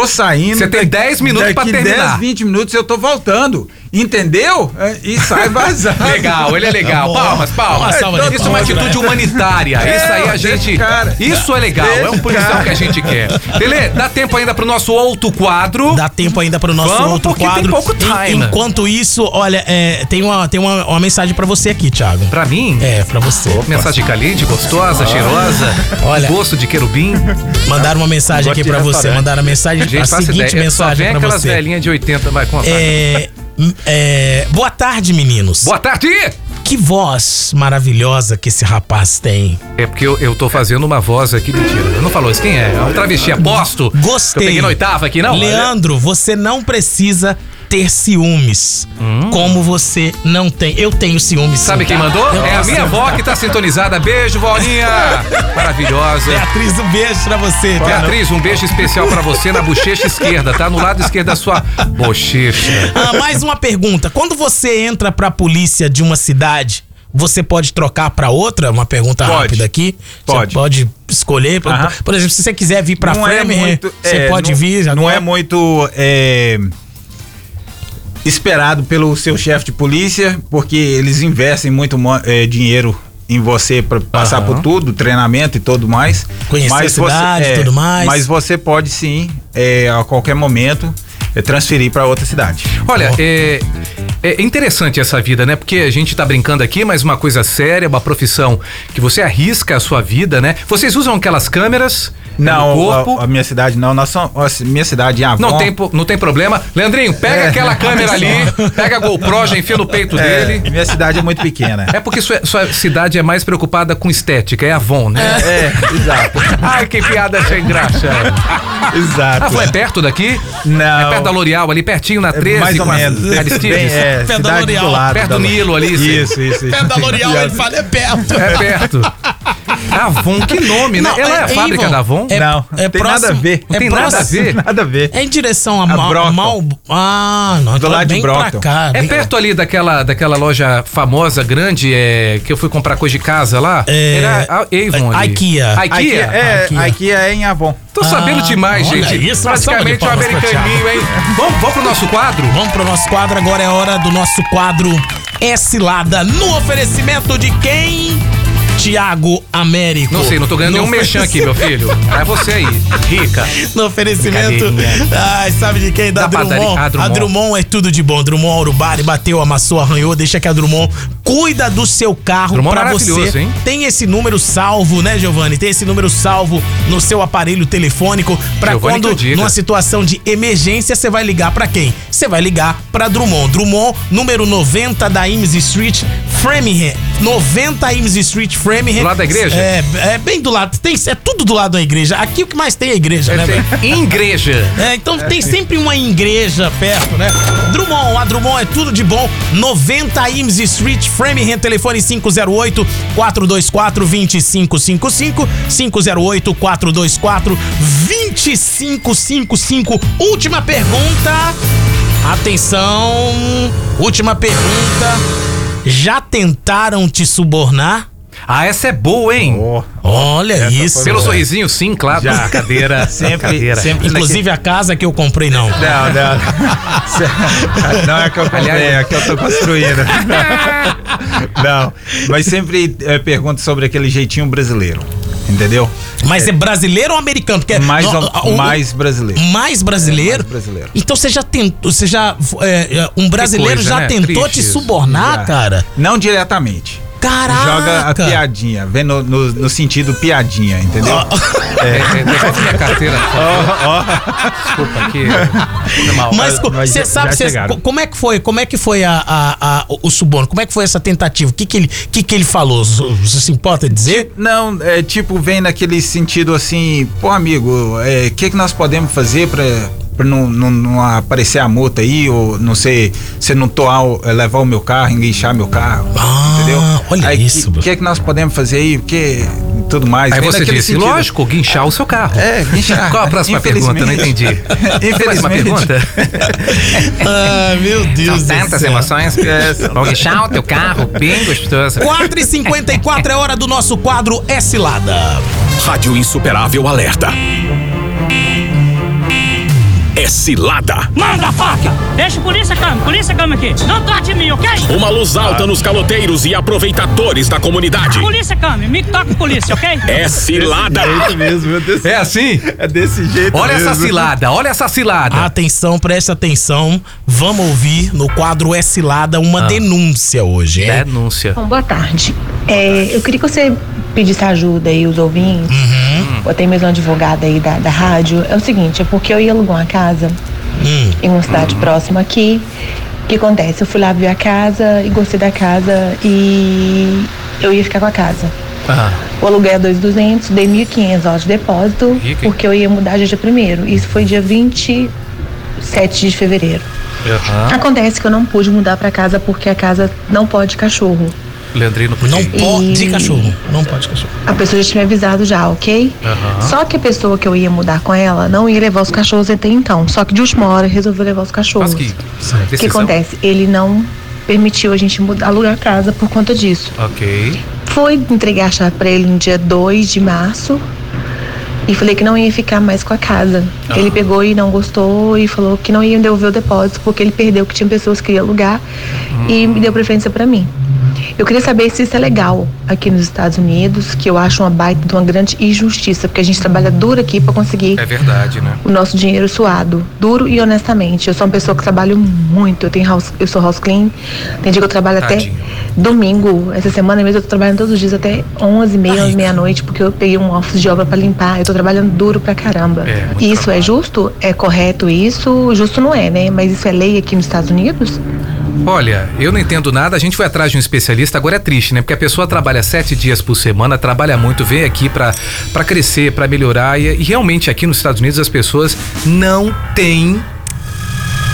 tô saindo. Você tem daqui- 10 minutos pra daqui terminar. 10, 20 minutos eu tô voltando. Entendeu? É, E sai vazando. Legal, ele é legal. Tá bom. Palmas, palmas. Uma salva de Isso é uma atitude né? humanitária. É, Isso aí a gente. cara. Isso é legal. É um policial cara. que a gente quer. Tele, dá tempo ainda pro nosso outro quadro. Dá tempo ainda pro nosso Vamos, outro porque tem quadro. pouco En- time. enquanto isso, olha, é, tem, uma, tem uma, uma mensagem pra você aqui, Thiago. Pra mim? É, pra você. Mensagem caliente, gostosa, cheirosa. Olha. Gosto de querubim. Mandaram uma mensagem aqui pra você. Mandaram a mensagem, Gente, a faça seguinte ideia. Só mensagem vem pra aquelas você. velhinhas de 80, vai contar. É, é, boa tarde, meninos. Boa tarde! Que voz maravilhosa que esse rapaz tem. É porque eu, eu tô fazendo uma voz aqui, mentira. Eu não falou isso, quem é? É um travesti, aposto. Gostei. Eu peguei na oitava aqui, não? Leandro, você não precisa ter ciúmes. Como você não tem. Eu tenho ciúmes. Hum. Sabe sim, quem tá? mandou? Eu É a minha avó que tá sintonizada. Beijo, Volinha! Maravilhosa. Beatriz, um beijo pra você, cara. Beatriz, um beijo especial pra você na bochecha esquerda, tá? No lado esquerdo da sua bochecha. Ah, mais uma pergunta. Quando você entra pra polícia de uma cidade, você pode trocar pra outra? Uma pergunta Pode. rápida aqui. Pode. Você pode escolher. Por- Aham. Por exemplo, se você quiser vir pra Não é muito- você é, pode não- vir. Não agora. é muito é, esperado pelo seu chefe de polícia, porque eles investem muito é, dinheiro em você para passar Aham. por tudo, treinamento e tudo mais. Conhecer a você- cidade e tudo mais. Mas você pode sim, é, a qualquer momento, é, transferir para outra cidade. Olha, é, é interessante essa vida, né? Porque a gente tá brincando aqui, mas uma coisa séria, uma profissão que você arrisca a sua vida, né? Vocês usam aquelas câmeras Não, a, a minha cidade não. Nós somos, a minha cidade em Avon. Não tem, não tem problema. Leandrinho, pega É. aquela câmera ali, pega a GoPro, já enfia no peito É, dele. minha cidade é muito pequena. É porque sua, sua cidade é mais preocupada com estética, é Avon, né? É, exato. Ai, que piada sem graça. Exato. Ah, foi é perto daqui? Não. É perto da L'Oreal, ali pertinho na 13. mais ou menos. Aristides? Bem, é, Perto da L'Oreal, perto da do Lo- Nilo ali, Isso, isso, isso. Perto da L'Oreal, ele fala, é perto. É perto. Avon, que nome, né? Não, Ela é, a é fábrica Avon. da Avon? É- não, é tem próximo- nada a ver. Não é tem nada a próximo- ver. Nada a ver. É em direção a, A Mal, Brockton. Mal. Ah, não. Do lado de Brockton. cá. É bem- perto ali daquela, daquela loja famosa, grande, é, que eu fui comprar coisa de casa lá. É, Era a Avon ali. IKEA. IKEA? IKEA, é, IKEA. IKEA é em Avon. Tô sabendo Ah, demais, olha gente. isso, Praticamente um americaninho, hein? Vamos, vamos pro nosso quadro? Vamos pro nosso quadro, agora é hora do nosso quadro É Cilada, no oferecimento de quem? Tiago Américo. Não sei, não tô ganhando No nenhum merchan aqui, meu filho. É você aí, rica. No oferecimento. Ai, sabe de quem? Da, Da Drummond. Ah, Drummond. A Drummond é tudo de bom. Drummond Urubari bateu, amassou, arranhou. Deixa que a Drummond cuida do seu carro Drummond pra maravilhoso, você. hein? Tem esse número salvo, né, Giovanni? Tem esse número salvo no seu aparelho telefônico pra Giovanni que quando numa situação de emergência você vai ligar pra quem? Você vai ligar pra Drummond. Drummond, número 90 da Ames Street, Framingham. 90 Ames Street, Framingham. Do lado da igreja? É, é bem do lado. Tem, é tudo do lado da igreja. Aqui o que mais tem é a igreja, né, velho? Igreja. É, então tem sempre uma igreja perto, né? Drummond, a Drummond é tudo de bom. 90 Ames Street, Framingham, telefone 508 424 2555 508 424 2555. Última pergunta. Atenção. Última pergunta. Já tentaram te subornar? Ah, essa é boa, hein? Olha isso. Pelo sorrisinho, sim, claro. Já. Brincadeira. Sempre- brincadeira. sempre- Inclusive a casa que eu comprei, não. Não, não. não é que eu comprei, é que eu tô construindo. Não, mas sempre é, pergunta sobre aquele jeitinho brasileiro, entendeu? Mas é brasileiro ou americano? Porque Mais, no- o- mais brasileiro. mais brasileiro? mais brasileiro. Então você já tentou, você já é, é, um brasileiro coisa, já né? tentou Triste te isso. subornar, Já. cara? Não diretamente. Caraca! Joga a piadinha, vem no, no, no sentido piadinha, entendeu? É, devolve minha carteira. Desculpa aqui. Foi mal. Mas você sabe cê- como é que foi? Como é que foi a, a- a- o suborno? Como é que foi essa tentativa? O que que ele, que que ele falou? Você se importa dizer? Não, é tipo, vem naquele sentido assim, pô amigo, o que que nós podemos fazer pra, pra não, não, não aparecer a multa aí, ou não sei, você não toar, eh, levar o meu carro, enguinchar meu carro, entendeu? Ah, olha aí, isso, O que, que que nós podemos fazer aí, o que, tudo mais. Aí Vem você disse, sentido. lógico, guinchar o seu carro. É, guinchar. Qual a próxima pergunta? Não entendi. Próxima Infelizmente. pergunta. Ah, meu Deus São tantas emoções que vou guinchar o teu carro bem gostoso. 4h54 é hora do nosso quadro É Cilada. Rádio Insuperável Alerta. É cilada. Manda a faca! Deixa a polícia calma, polícia calma aqui. Não toque em mim, ok? Uma luz alta nos caloteiros e aproveitadores da comunidade. Polícia calma, me toca polícia, ok? É cilada. mesmo, meu Deus. É assim? É desse jeito Olha essa mesmo. cilada, olha essa cilada. Atenção, preste atenção. Vamos ouvir no quadro É Cilada uma Ah. denúncia hoje, hein? Denúncia. Bom, boa tarde. É, eu queria que você pedisse ajuda aí, os ouvintes, Uhum. ou até mesmo um advogado aí da, da rádio. É o seguinte, é porque eu ia alugar uma casa Hum. em uma cidade próxima aqui. O que acontece? Eu fui lá ver a casa e gostei da casa e eu ia ficar com a casa. Ah, O aluguel é 2.200, dei 1.500 dólares de depósito, hein? porque eu ia mudar dia primeiro. Isso foi dia 27 de fevereiro. aham. Acontece que eu não pude mudar pra casa porque a casa não pode cachorro. Leandrino Não podia. pode E- cachorro. Não pode cachorro. A pessoa já tinha me avisado já, ok? Aham. Só que a pessoa que eu ia mudar com ela não ia levar os cachorros até então. Só que de última hora resolveu levar os cachorros. Mas que O que acontece? Ele não permitiu a gente mudar, alugar a casa por conta disso. Ok. Foi entregar a chave pra ele no dia 2 de março e falei que não ia ficar mais com a casa. Ah. Ele pegou e não gostou e falou que não ia devolver o depósito porque ele perdeu que tinha pessoas que iam alugar e me deu preferência pra mim. Eu queria saber se isso é legal aqui nos Estados Unidos, que eu acho uma baita de uma grande injustiça, porque a gente trabalha duro aqui pra conseguir É verdade, né? o nosso dinheiro suado, duro e honestamente. Eu sou uma pessoa que trabalho muito, eu tenho house, eu sou house clean, tem dia que eu trabalho Tadinho. até domingo, essa semana mesmo eu tô trabalhando todos os dias até 11 meia, 11 meia-noite, porque eu peguei um office de obra pra limpar, eu tô trabalhando duro pra caramba. É, muito E isso é justo? É correto isso? Justo não é, né? Mas isso é lei aqui nos Estados Unidos? Olha, eu não entendo nada, a gente foi atrás de um especialista, agora é triste, né? Porque a pessoa trabalha sete dias por semana, trabalha muito, vem aqui pra pra crescer, pra melhorar, e, e realmente aqui nos Estados Unidos as pessoas não têm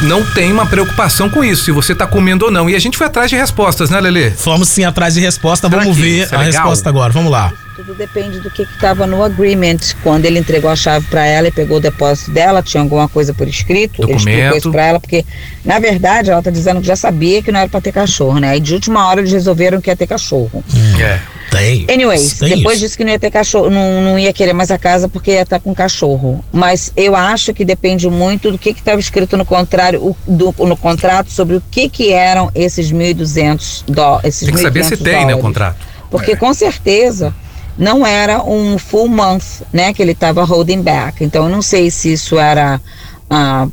não tem uma preocupação com isso, se você tá comendo ou não. E a gente foi atrás de respostas, né, Lelê? Fomos sim atrás de resposta. Será Vamos ver é a legal? resposta agora. Vamos lá. Tudo depende do que estava no agreement. Quando ele entregou a chave para ela e pegou o depósito dela, tinha alguma coisa por escrito. Ele explicou Documento. isso para ela, porque, na verdade, ela tá dizendo que já sabia que não era para ter cachorro, né? Aí de última hora eles resolveram que ia ter cachorro. É. Tem. Anyways, Tem depois isso. disse que não ia ter cachorro, não, não ia querer mais a casa porque ia estar com cachorro. Mas eu acho que depende muito do que estava escrito no contrário, o- do- no contrato sobre o que que eram esses 1.200 dólares. Tem que saber se 1.500 tem, né, o dólares. contrato. Porque com certeza não era um full month, né, que ele estava holding back. Então eu não sei se isso era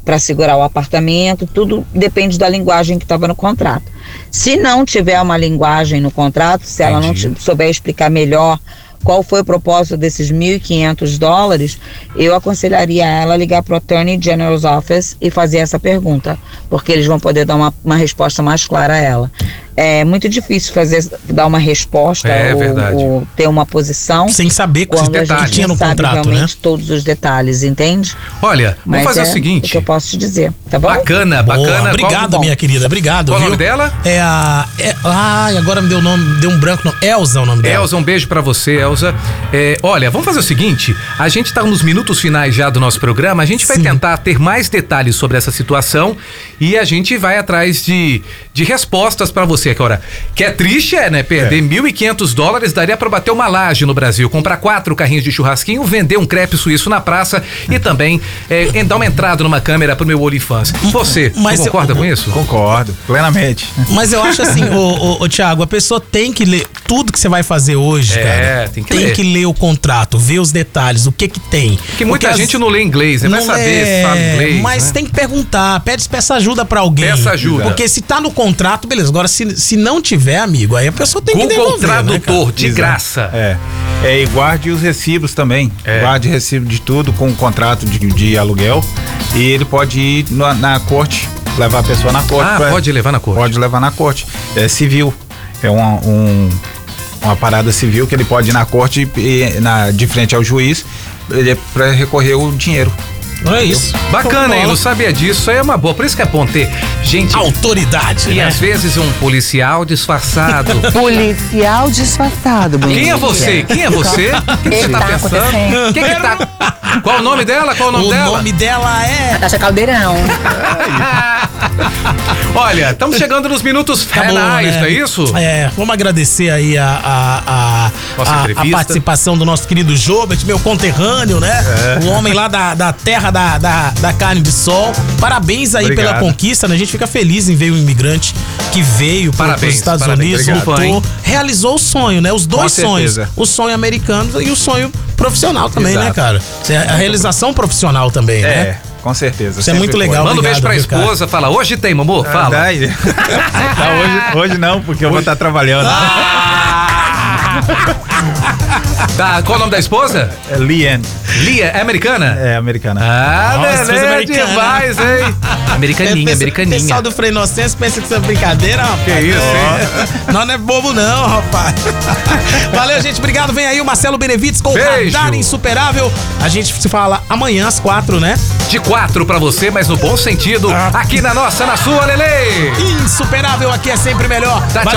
para segurar o apartamento, tudo depende da linguagem que estava no contrato. Se não tiver uma linguagem no contrato, se ela não te- souber explicar melhor qual foi o propósito desses 1.500 dólares, eu aconselharia ela a ligar para o Attorney General's Office e fazer essa pergunta, porque eles vão poder dar uma, uma resposta mais clara a ela. É muito difícil fazer dar uma resposta É ou, ou ter uma posição sem saber a gente tinha no contrato, né? realmente todos os detalhes, entende? Olha, Mas vamos fazer é o seguinte. O que eu posso te dizer, tá bom? Bacana, Boa, bacana. Obrigado, Qual- minha querida. Obrigado. Qual o nome dela? É a. É, ai, agora me deu o nome. Deu um branco. Não. Elza é o nome dela. Elza, um beijo pra você, Elza. É, olha, vamos fazer o seguinte: a gente tá nos minutos finais já do nosso programa, a gente vai tentar ter mais detalhes sobre essa situação e a gente vai atrás de, de respostas pra você. Que, ora, que é triste, é, né? Perder 1.500 dólares daria pra bater uma laje no Brasil, comprar quatro carrinhos de churrasquinho, vender um crepe suíço na praça e também é, dar uma entrada numa câmera pro meu OnlyFans. Você, Mas tu eu- concorda com isso? Concordo, plenamente. Mas eu acho assim, ô, ô, ô, Thiago, a pessoa tem que ler tudo que que você vai fazer hoje, É, cara, tem que ler. ler o contrato, ver os detalhes, o que que tem. Porque muita gente não lê inglês, né? Vai não saber se fala inglês. Mas né? tem que perguntar, pede peça ajuda pra alguém. Peça ajuda. Porque se tá no contrato, beleza. Agora, se, se não tiver, amigo, aí a pessoa tem que Google devolver, né, Tradutor, cara? de Exato. graça. É. É, e guarde os recibos também. É. Guarde recibo de tudo com o contrato de, de aluguel. E ele pode ir na, na corte, levar a pessoa na corte. Ah, pra- pode levar na corte. Pode levar na corte. É civil. É uma, um- uma parada civil que ele pode ir na corte e, na, de frente ao juiz para recorrer o dinheiro. É isso. Bacana, hein? Não sabia disso. Isso aí é uma boa. Por isso que é bom ter gente. Autoridade, E né? às vezes um policial disfarçado. Policial disfarçado. Quem é você? Quem é você? O que, que você tá tá pensando? O que, que tá. Qual o nome dela? Qual o nome o dela? nome dela é. Natasha Caldeirão. Olha, estamos chegando nos minutos Acabou, finais, né? não é isso? É, vamos agradecer aí a, a, a, a- participação do nosso querido Jobert, meu conterrâneo, né? É. O homem lá da, da terra da, da, da carne de sol. Parabéns aí Obrigado. pela conquista, né? A gente fica feliz em ver um imigrante que veio para os Estados parabéns. Unidos, Obrigado. lutou, realizou o sonho, né? Os dois Com sonhos. certeza. O sonho americano e o sonho profissional também, né, Exato. cara? Isso é A realização profissional também, né? É, com certeza. Isso é muito legal. Manda um beijo pra esposa, fala, hoje tem, mamô, Ah, fala. Não, hoje, hoje não, porque eu vou estar trabalhando. Tá, qual o nome da esposa? É Liane. Lia, é americana? É americana. Ah, Nossa, beleza, americana. demais, hein? Americaninha, Pensa- americaninha. pessoal do Frei Inocêncio pensa que isso é brincadeira, rapaz. Que isso, hein? Nós não é bobo, não, rapaz. Valeu, gente. Obrigado. Vem aí o Marcelo Benevides com o Beijo. Radar Insuperável. A gente se fala amanhã às quatro, né? De quatro pra você, mas no bom sentido, Ah. aqui na nossa, na sua, Lele. Insuperável aqui é sempre melhor. Dá Valeu,